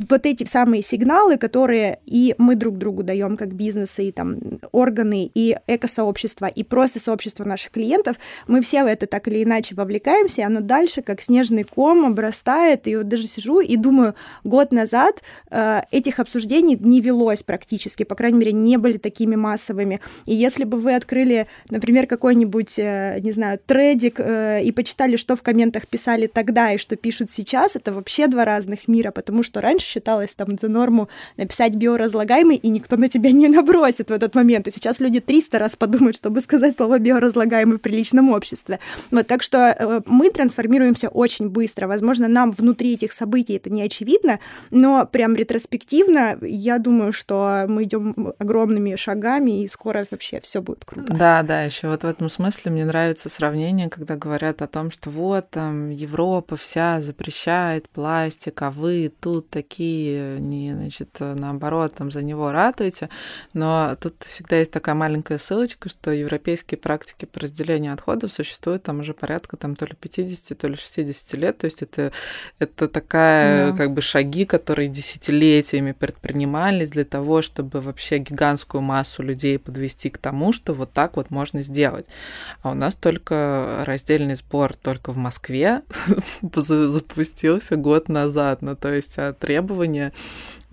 вот эти самые сигналы, которые и мы друг другу даем как бизнесы, и там органы, и экосообщества, и просто сообщество наших клиентов, мы все в это так или иначе вовлекаемся, и оно дальше, как снежный ком, вырастает, и вот даже сижу и думаю, год назад э, этих обсуждений не велось практически, по крайней мере, не были такими массовыми. И если бы вы открыли, например, какой-нибудь, э, не знаю, тредик э, и почитали, что в комментах писали тогда и что пишут сейчас, это вообще два разных мира, потому что раньше считалось там за норму написать биоразлагаемый, и никто на тебя не набросит в этот момент. И сейчас люди 300 раз подумают, чтобы сказать слово биоразлагаемый в приличном обществе. Вот, так что э, мы трансформируемся очень быстро. Возможно, нам внутри этих событий это не очевидно, но прям ретроспективно я думаю, что мы идем огромными шагами, и скоро вообще все будет круто. Да, да, еще вот в этом смысле мне нравится сравнение, когда говорят о том, что вот там Европа вся запрещает пластик, а вы тут такие, не, значит, наоборот, там за него ратуете. Но тут всегда есть такая маленькая ссылочка, что европейские практики по разделению отходов существуют там уже порядка там то ли 50, то ли 60 лет. То есть это, это такая да. как бы шаги, которые десятилетиями предпринимались для того, чтобы вообще гигантскую массу людей подвести к тому, что вот так вот можно сделать. А у нас только раздельный сбор только в Москве запустился год назад. Ну, то есть а требования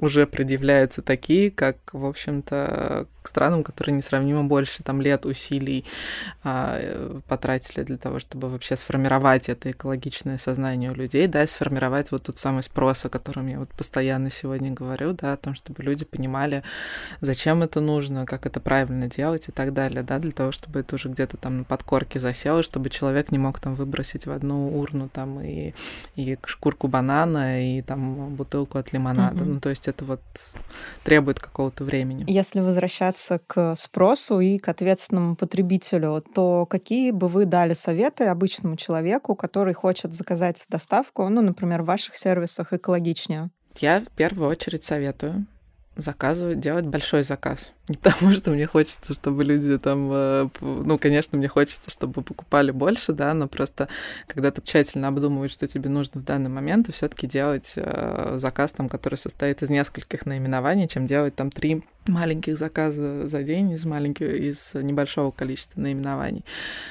уже предъявляются такие, как, в общем-то, к странам, которые несравнимо больше там лет усилий а, потратили для того, чтобы вообще сформировать это экологичное сознание у людей, да, и сформировать вот тот самый спрос, о котором я вот постоянно сегодня говорю, да, о том, чтобы люди понимали, зачем это нужно, как это правильно делать и так далее, да, для того, чтобы это уже где-то там на подкорке засело, чтобы человек не мог там выбросить в одну урну там и, и шкурку банана, и там бутылку от лимонада. Mm-hmm. Ну, то есть это вот требует какого-то времени. Если возвращаться к спросу и к ответственному потребителю, то какие бы вы дали советы обычному человеку, который хочет заказать доставку, ну, например, в ваших сервисах экологичнее? Я в первую очередь советую заказывать, делать большой заказ. Не потому, что мне хочется, чтобы люди там, э, ну, конечно, мне хочется, чтобы покупали больше, да, но просто когда ты тщательно обдумываешь, что тебе нужно в данный момент, то все-таки делать э, заказ там, который состоит из нескольких наименований, чем делать там три маленьких заказа за день из маленьких, из небольшого количества наименований.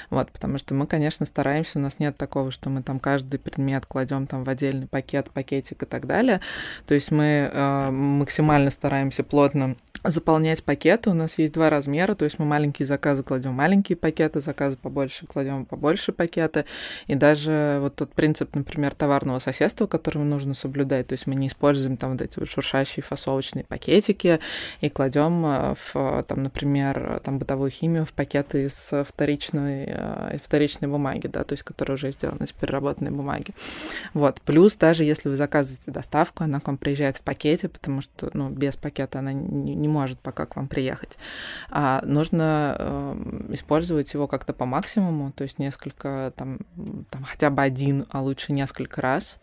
Вот, потому что мы, конечно, стараемся, у нас нет такого, что мы там каждый предмет кладем там в отдельный пакет, пакетик и так далее. То есть мы э, максимально стараемся плотно заполнять пакеты. У нас есть два размера, то есть мы маленькие заказы кладем маленькие пакеты, заказы побольше кладем побольше пакеты. И даже вот тот принцип, например, товарного соседства, который нужно соблюдать, то есть мы не используем там вот эти вот шуршащие фасовочные пакетики и кладем э, в, там, например, там бытовую химию в пакеты из вторичной, э, вторичной бумаги, да, то есть которые уже сделаны из переработанной бумаги. Вот. Плюс даже если вы заказываете доставку, она к вам приезжает в пакете, потому что, ну, без пакета она не может пока к вам приехать. А нужно э, использовать его как-то по максимуму, то есть несколько, там, там хотя бы один, а лучше несколько раз.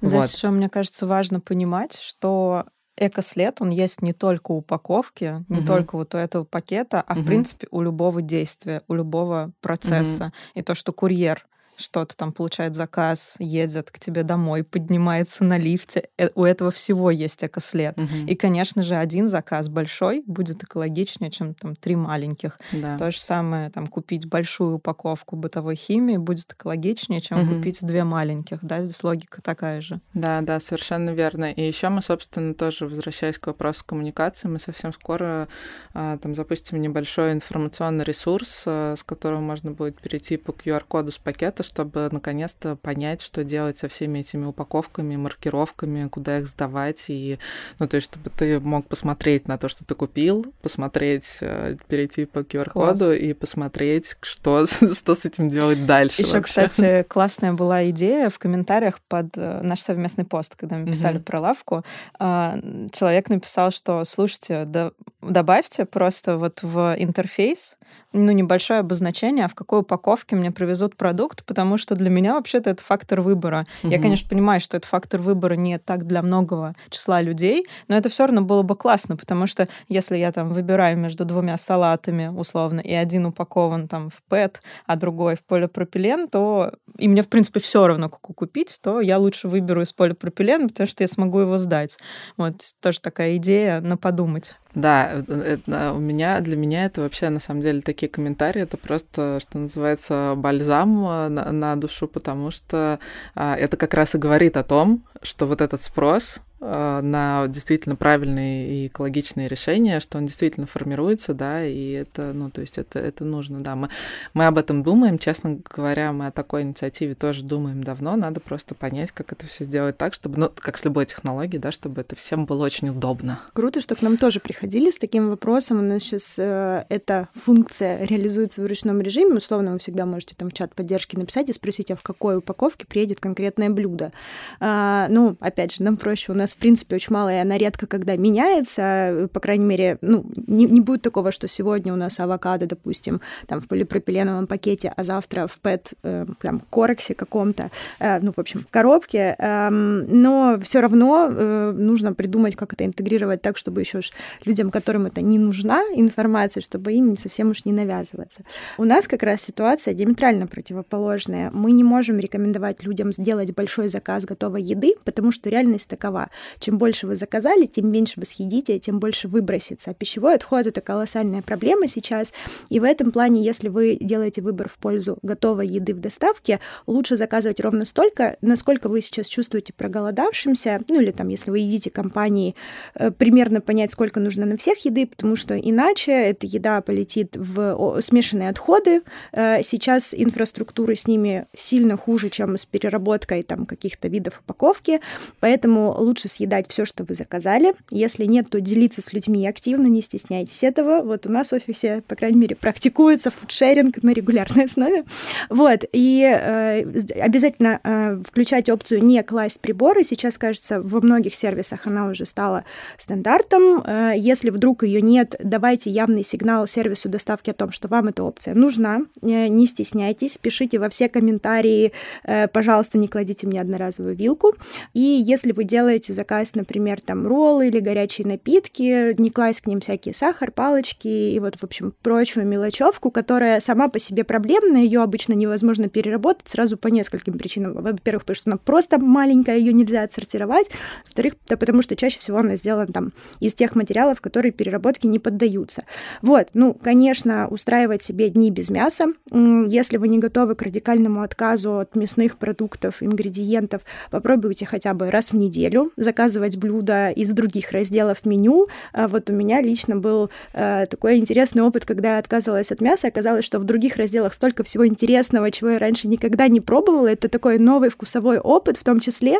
Здесь вот. еще, мне кажется, важно понимать, что экослед, он есть не только у упаковки, не угу. только вот у этого пакета, а угу. в принципе у любого действия, у любого процесса. Угу. И то, что курьер что-то там получает заказ, едет к тебе домой, поднимается на лифте. Э, у этого всего есть экослед. Угу. И, конечно же, один заказ большой будет экологичнее, чем там три маленьких. Да. То же самое, там, купить большую упаковку бытовой химии будет экологичнее, чем угу. купить две маленьких. Да, здесь логика такая же. Да, да, совершенно верно. И еще мы, собственно, тоже, возвращаясь к вопросу коммуникации, мы совсем скоро а, там запустим небольшой информационный ресурс, а, с которого можно будет перейти по QR-коду с пакета, чтобы наконец-то понять, что делать со всеми этими упаковками, маркировками, куда их сдавать, и, ну, то есть, чтобы ты мог посмотреть на то, что ты купил, посмотреть, э, перейти по QR-коду и посмотреть, что, что с этим делать дальше. Еще, кстати, классная была идея в комментариях под э, наш совместный пост, когда мы писали mm-hmm. про лавку. А, человек написал, что, слушайте, да, добавьте просто вот в интерфейс ну, небольшое обозначение, а в какой упаковке мне привезут продукт, потому что для меня вообще-то это фактор выбора. Угу. Я, конечно, понимаю, что это фактор выбора не так для многого числа людей, но это все равно было бы классно, потому что если я там выбираю между двумя салатами, условно, и один упакован там в ПЭТ, а другой в полипропилен, то и мне, в принципе, все равно, какую купить, то я лучше выберу из полипропилена, потому что я смогу его сдать. Вот тоже такая идея на подумать. Да, это, у меня, для меня это вообще, на самом деле, такие комментарии, это просто, что называется, бальзам на, на душу, потому что а, это как раз и говорит о том, что вот этот спрос, Э, на действительно правильные и экологичные решения, что он действительно формируется, да, и это, ну, то есть это, это нужно, да. Мы, мы об этом думаем, честно говоря, мы о такой инициативе тоже думаем давно, надо просто понять, как это все сделать так, чтобы, ну, как с любой технологией, да, чтобы это всем было очень удобно. Круто, что к нам тоже приходили с таким вопросом. У нас сейчас э, эта функция реализуется в ручном режиме. Условно, вы всегда можете там в чат поддержки написать и спросить, а в какой упаковке приедет конкретное блюдо. А, ну, опять же, нам проще, у нас в принципе, очень мало, и она редко когда меняется, по крайней мере, ну, не, не будет такого, что сегодня у нас авокадо, допустим, там в полипропиленовом пакете, а завтра в пэт, э, там, корексе каком-то, э, ну, в общем, коробке, э, но все равно э, нужно придумать, как это интегрировать так, чтобы еще людям, которым это не нужна информация, чтобы им совсем уж не навязываться. У нас как раз ситуация диаметрально противоположная. Мы не можем рекомендовать людям сделать большой заказ готовой еды, потому что реальность такова. Чем больше вы заказали, тем меньше вы съедите, тем больше выбросится. А пищевой отход — это колоссальная проблема сейчас. И в этом плане, если вы делаете выбор в пользу готовой еды в доставке, лучше заказывать ровно столько, насколько вы сейчас чувствуете проголодавшимся, ну или там, если вы едите компании, э, примерно понять, сколько нужно на всех еды, потому что иначе эта еда полетит в смешанные отходы. Э, сейчас инфраструктура с ними сильно хуже, чем с переработкой там каких-то видов упаковки, поэтому лучше съедать все, что вы заказали. Если нет, то делиться с людьми активно, не стесняйтесь этого. Вот у нас в офисе, по крайней мере, практикуется фудшеринг на регулярной основе. Вот, и э, обязательно э, включать опцию не класть приборы. Сейчас, кажется, во многих сервисах она уже стала стандартом. Э, если вдруг ее нет, давайте явный сигнал сервису доставки о том, что вам эта опция нужна. Э, не стесняйтесь, пишите во все комментарии, э, пожалуйста, не кладите мне одноразовую вилку. И если вы делаете заказ, например, там роллы или горячие напитки, не класть к ним всякие сахар, палочки и вот, в общем, прочую мелочевку, которая сама по себе проблемная, ее обычно невозможно переработать сразу по нескольким причинам. Во-первых, потому что она просто маленькая, ее нельзя отсортировать. Во-вторых, да потому что чаще всего она сделана там из тех материалов, которые переработке не поддаются. Вот, ну, конечно, устраивать себе дни без мяса. Если вы не готовы к радикальному отказу от мясных продуктов, ингредиентов, попробуйте хотя бы раз в неделю заказывать блюда из других разделов меню. А вот у меня лично был э, такой интересный опыт, когда я отказывалась от мяса, оказалось, что в других разделах столько всего интересного, чего я раньше никогда не пробовала. Это такой новый вкусовой опыт в том числе,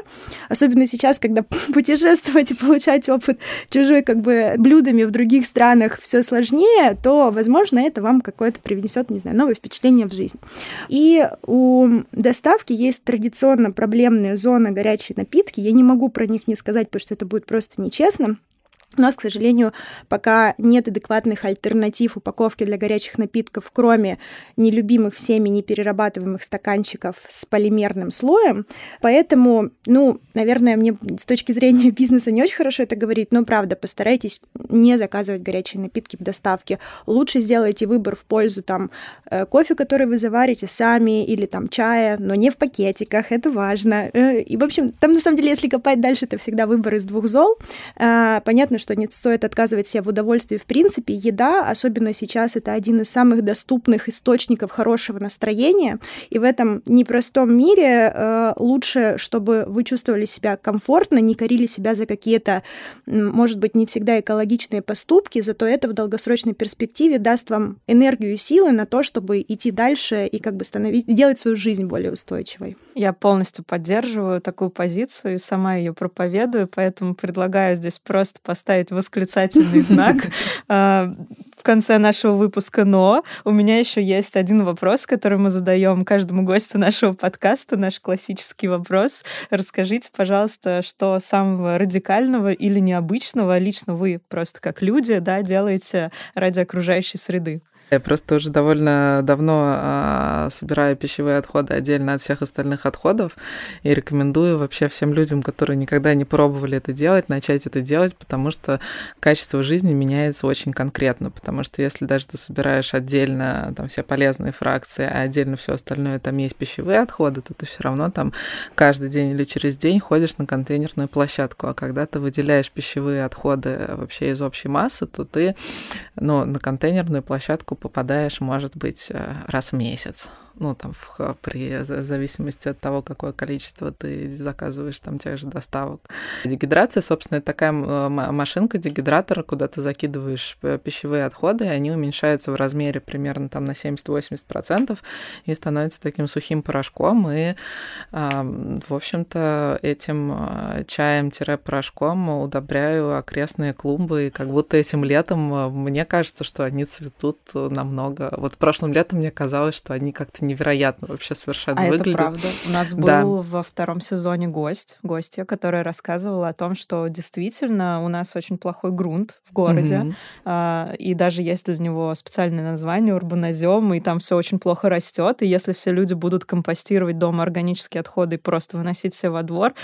особенно сейчас, когда путешествовать и получать опыт чужой как бы блюдами в других странах все сложнее, то, возможно, это вам какое-то привнесет, не знаю, новое впечатление в жизнь. И у доставки есть традиционно проблемная зона горячие напитки. Я не могу про них не сказать, потому что это будет просто нечестно. У нас, к сожалению, пока нет адекватных альтернатив упаковки для горячих напитков, кроме нелюбимых всеми неперерабатываемых стаканчиков с полимерным слоем. Поэтому, ну, наверное, мне с точки зрения бизнеса не очень хорошо это говорить, но правда, постарайтесь не заказывать горячие напитки в доставке. Лучше сделайте выбор в пользу там э, кофе, который вы заварите сами, или там чая, но не в пакетиках, это важно. Э, и, в общем, там на самом деле, если копать дальше, это всегда выбор из двух зол. А, понятно, что не стоит отказывать себе в удовольствии в принципе. Еда, особенно сейчас, это один из самых доступных источников хорошего настроения. И в этом непростом мире э, лучше, чтобы вы чувствовали себя комфортно, не корили себя за какие-то, может быть, не всегда экологичные поступки, зато это в долгосрочной перспективе даст вам энергию и силы на то, чтобы идти дальше и как бы становить, делать свою жизнь более устойчивой. Я полностью поддерживаю такую позицию и сама ее проповедую, поэтому предлагаю здесь просто поставить поставить восклицательный знак а, в конце нашего выпуска, но у меня еще есть один вопрос, который мы задаем каждому гостю нашего подкаста, наш классический вопрос. Расскажите, пожалуйста, что самого радикального или необычного лично вы просто как люди да, делаете ради окружающей среды? Я просто уже довольно давно а, собираю пищевые отходы отдельно от всех остальных отходов и рекомендую вообще всем людям, которые никогда не пробовали это делать, начать это делать, потому что качество жизни меняется очень конкретно, потому что если даже ты собираешь отдельно там все полезные фракции, а отдельно все остальное там есть пищевые отходы, то ты все равно там каждый день или через день ходишь на контейнерную площадку, а когда ты выделяешь пищевые отходы вообще из общей массы, то ты ну, на контейнерную площадку попадаешь, может быть, э, раз в месяц ну, там, в, при в зависимости от того, какое количество ты заказываешь там тех же доставок. Дегидрация, собственно, это такая машинка, дегидратор, куда ты закидываешь пищевые отходы, и они уменьшаются в размере примерно там на 70-80% и становятся таким сухим порошком, и, в общем-то, этим а, чаем-порошком удобряю окрестные клумбы, и как будто этим летом мне кажется, что они цветут намного. Вот прошлым летом мне казалось, что они как-то невероятно вообще совершенно а выглядит. это правда. У нас был да. во втором сезоне гость, гостья, которая рассказывала о том, что действительно у нас очень плохой грунт в городе, угу. и даже есть для него специальное название урбанозем, и там все очень плохо растет, и если все люди будут компостировать дома органические отходы и просто выносить все во двор,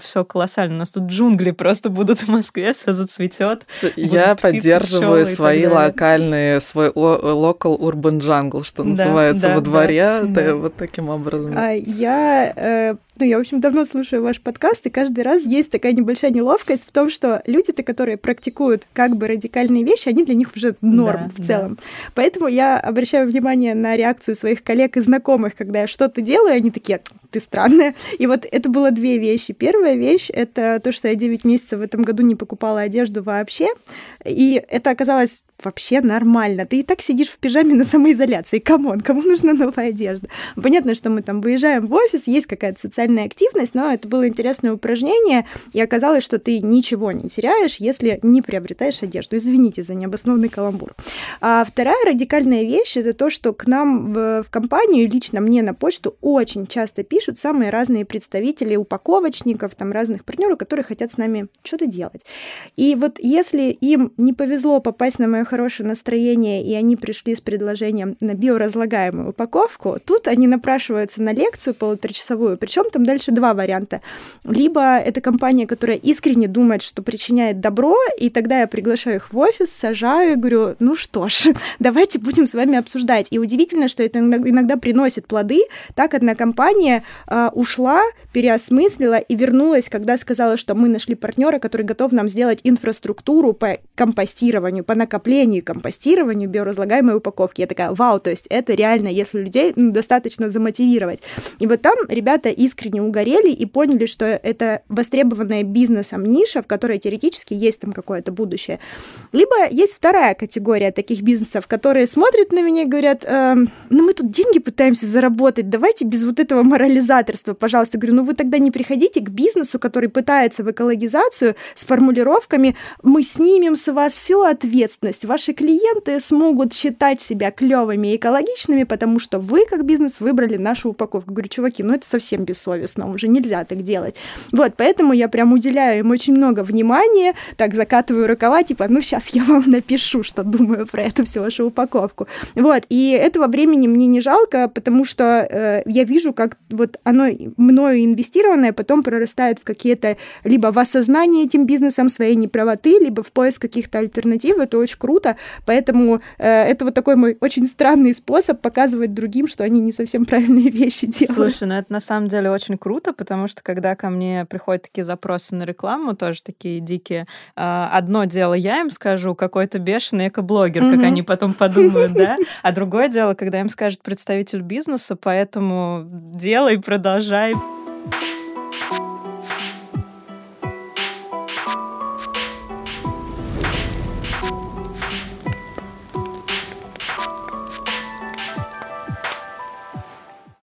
все колоссально. У нас тут джунгли просто будут в Москве, все зацветет. Я поддерживаю свои локальные, свой local urban jungle, что да, называется, да, во дворе я да. вот таким образом. А я э, ну, я, в общем, давно слушаю ваш подкаст, и каждый раз есть такая небольшая неловкость в том, что люди-то, которые практикуют как бы радикальные вещи, они для них уже норм да, в целом. Да. Поэтому я обращаю внимание на реакцию своих коллег и знакомых, когда я что-то делаю, они такие, ты странная. И вот это было две вещи. Первая вещь — это то, что я 9 месяцев в этом году не покупала одежду вообще, и это оказалось вообще нормально. Ты и так сидишь в пижаме на самоизоляции. Come on, кому нужна новая одежда? Понятно, что мы там выезжаем в офис, есть какая-то социальная активность, но это было интересное упражнение, и оказалось, что ты ничего не теряешь, если не приобретаешь одежду. Извините за необоснованный каламбур. А вторая радикальная вещь — это то, что к нам в, в компанию, лично мне на почту очень часто пишут самые разные представители упаковочников, там разных партнеров, которые хотят с нами что-то делать. И вот если им не повезло попасть на мое хорошее настроение, и они пришли с предложением на биоразлагаемую упаковку, тут они напрашиваются на лекцию полуторачасовую, причем там дальше два варианта. Либо это компания, которая искренне думает, что причиняет добро, и тогда я приглашаю их в офис, сажаю и говорю, ну что ж, давайте будем с вами обсуждать. И удивительно, что это иногда приносит плоды. Так одна компания э, ушла, переосмыслила и вернулась, когда сказала, что мы нашли партнера, который готов нам сделать инфраструктуру по компостированию, по накоплению и компостированию биоразлагаемой упаковки. Я такая, вау, то есть это реально, если людей ну, достаточно замотивировать. И вот там ребята искренне угорели и поняли, что это востребованная бизнесом ниша, в которой теоретически есть там какое-то будущее. Либо есть вторая категория таких бизнесов, которые смотрят на меня и говорят, э, ну мы тут деньги пытаемся заработать, давайте без вот этого морализаторства, пожалуйста. Говорю, ну вы тогда не приходите к бизнесу, который пытается в экологизацию с формулировками «мы снимем с вас всю ответственность, ваши клиенты смогут считать себя клевыми и экологичными, потому что вы, как бизнес, выбрали нашу упаковку». Говорю, чуваки, ну это совсем бессовестно уже нельзя так делать. Вот, поэтому я прям уделяю им очень много внимания, так закатываю рукава, типа, ну сейчас я вам напишу, что думаю про эту всю вашу упаковку. Вот, и этого времени мне не жалко, потому что э, я вижу, как вот оно мною инвестированное потом прорастает в какие-то либо в осознание этим бизнесом своей неправоты, либо в поиск каких-то альтернатив, это очень круто, поэтому э, это вот такой мой очень странный способ показывать другим, что они не совсем правильные вещи делают. Слушай, ну это на самом деле очень круто, потому что когда ко мне приходят такие запросы на рекламу, тоже такие дикие, а, одно дело я им скажу, какой-то бешеный экоблогер, mm-hmm. как они потом подумают, да, а другое дело, когда им скажет представитель бизнеса, поэтому делай, продолжай.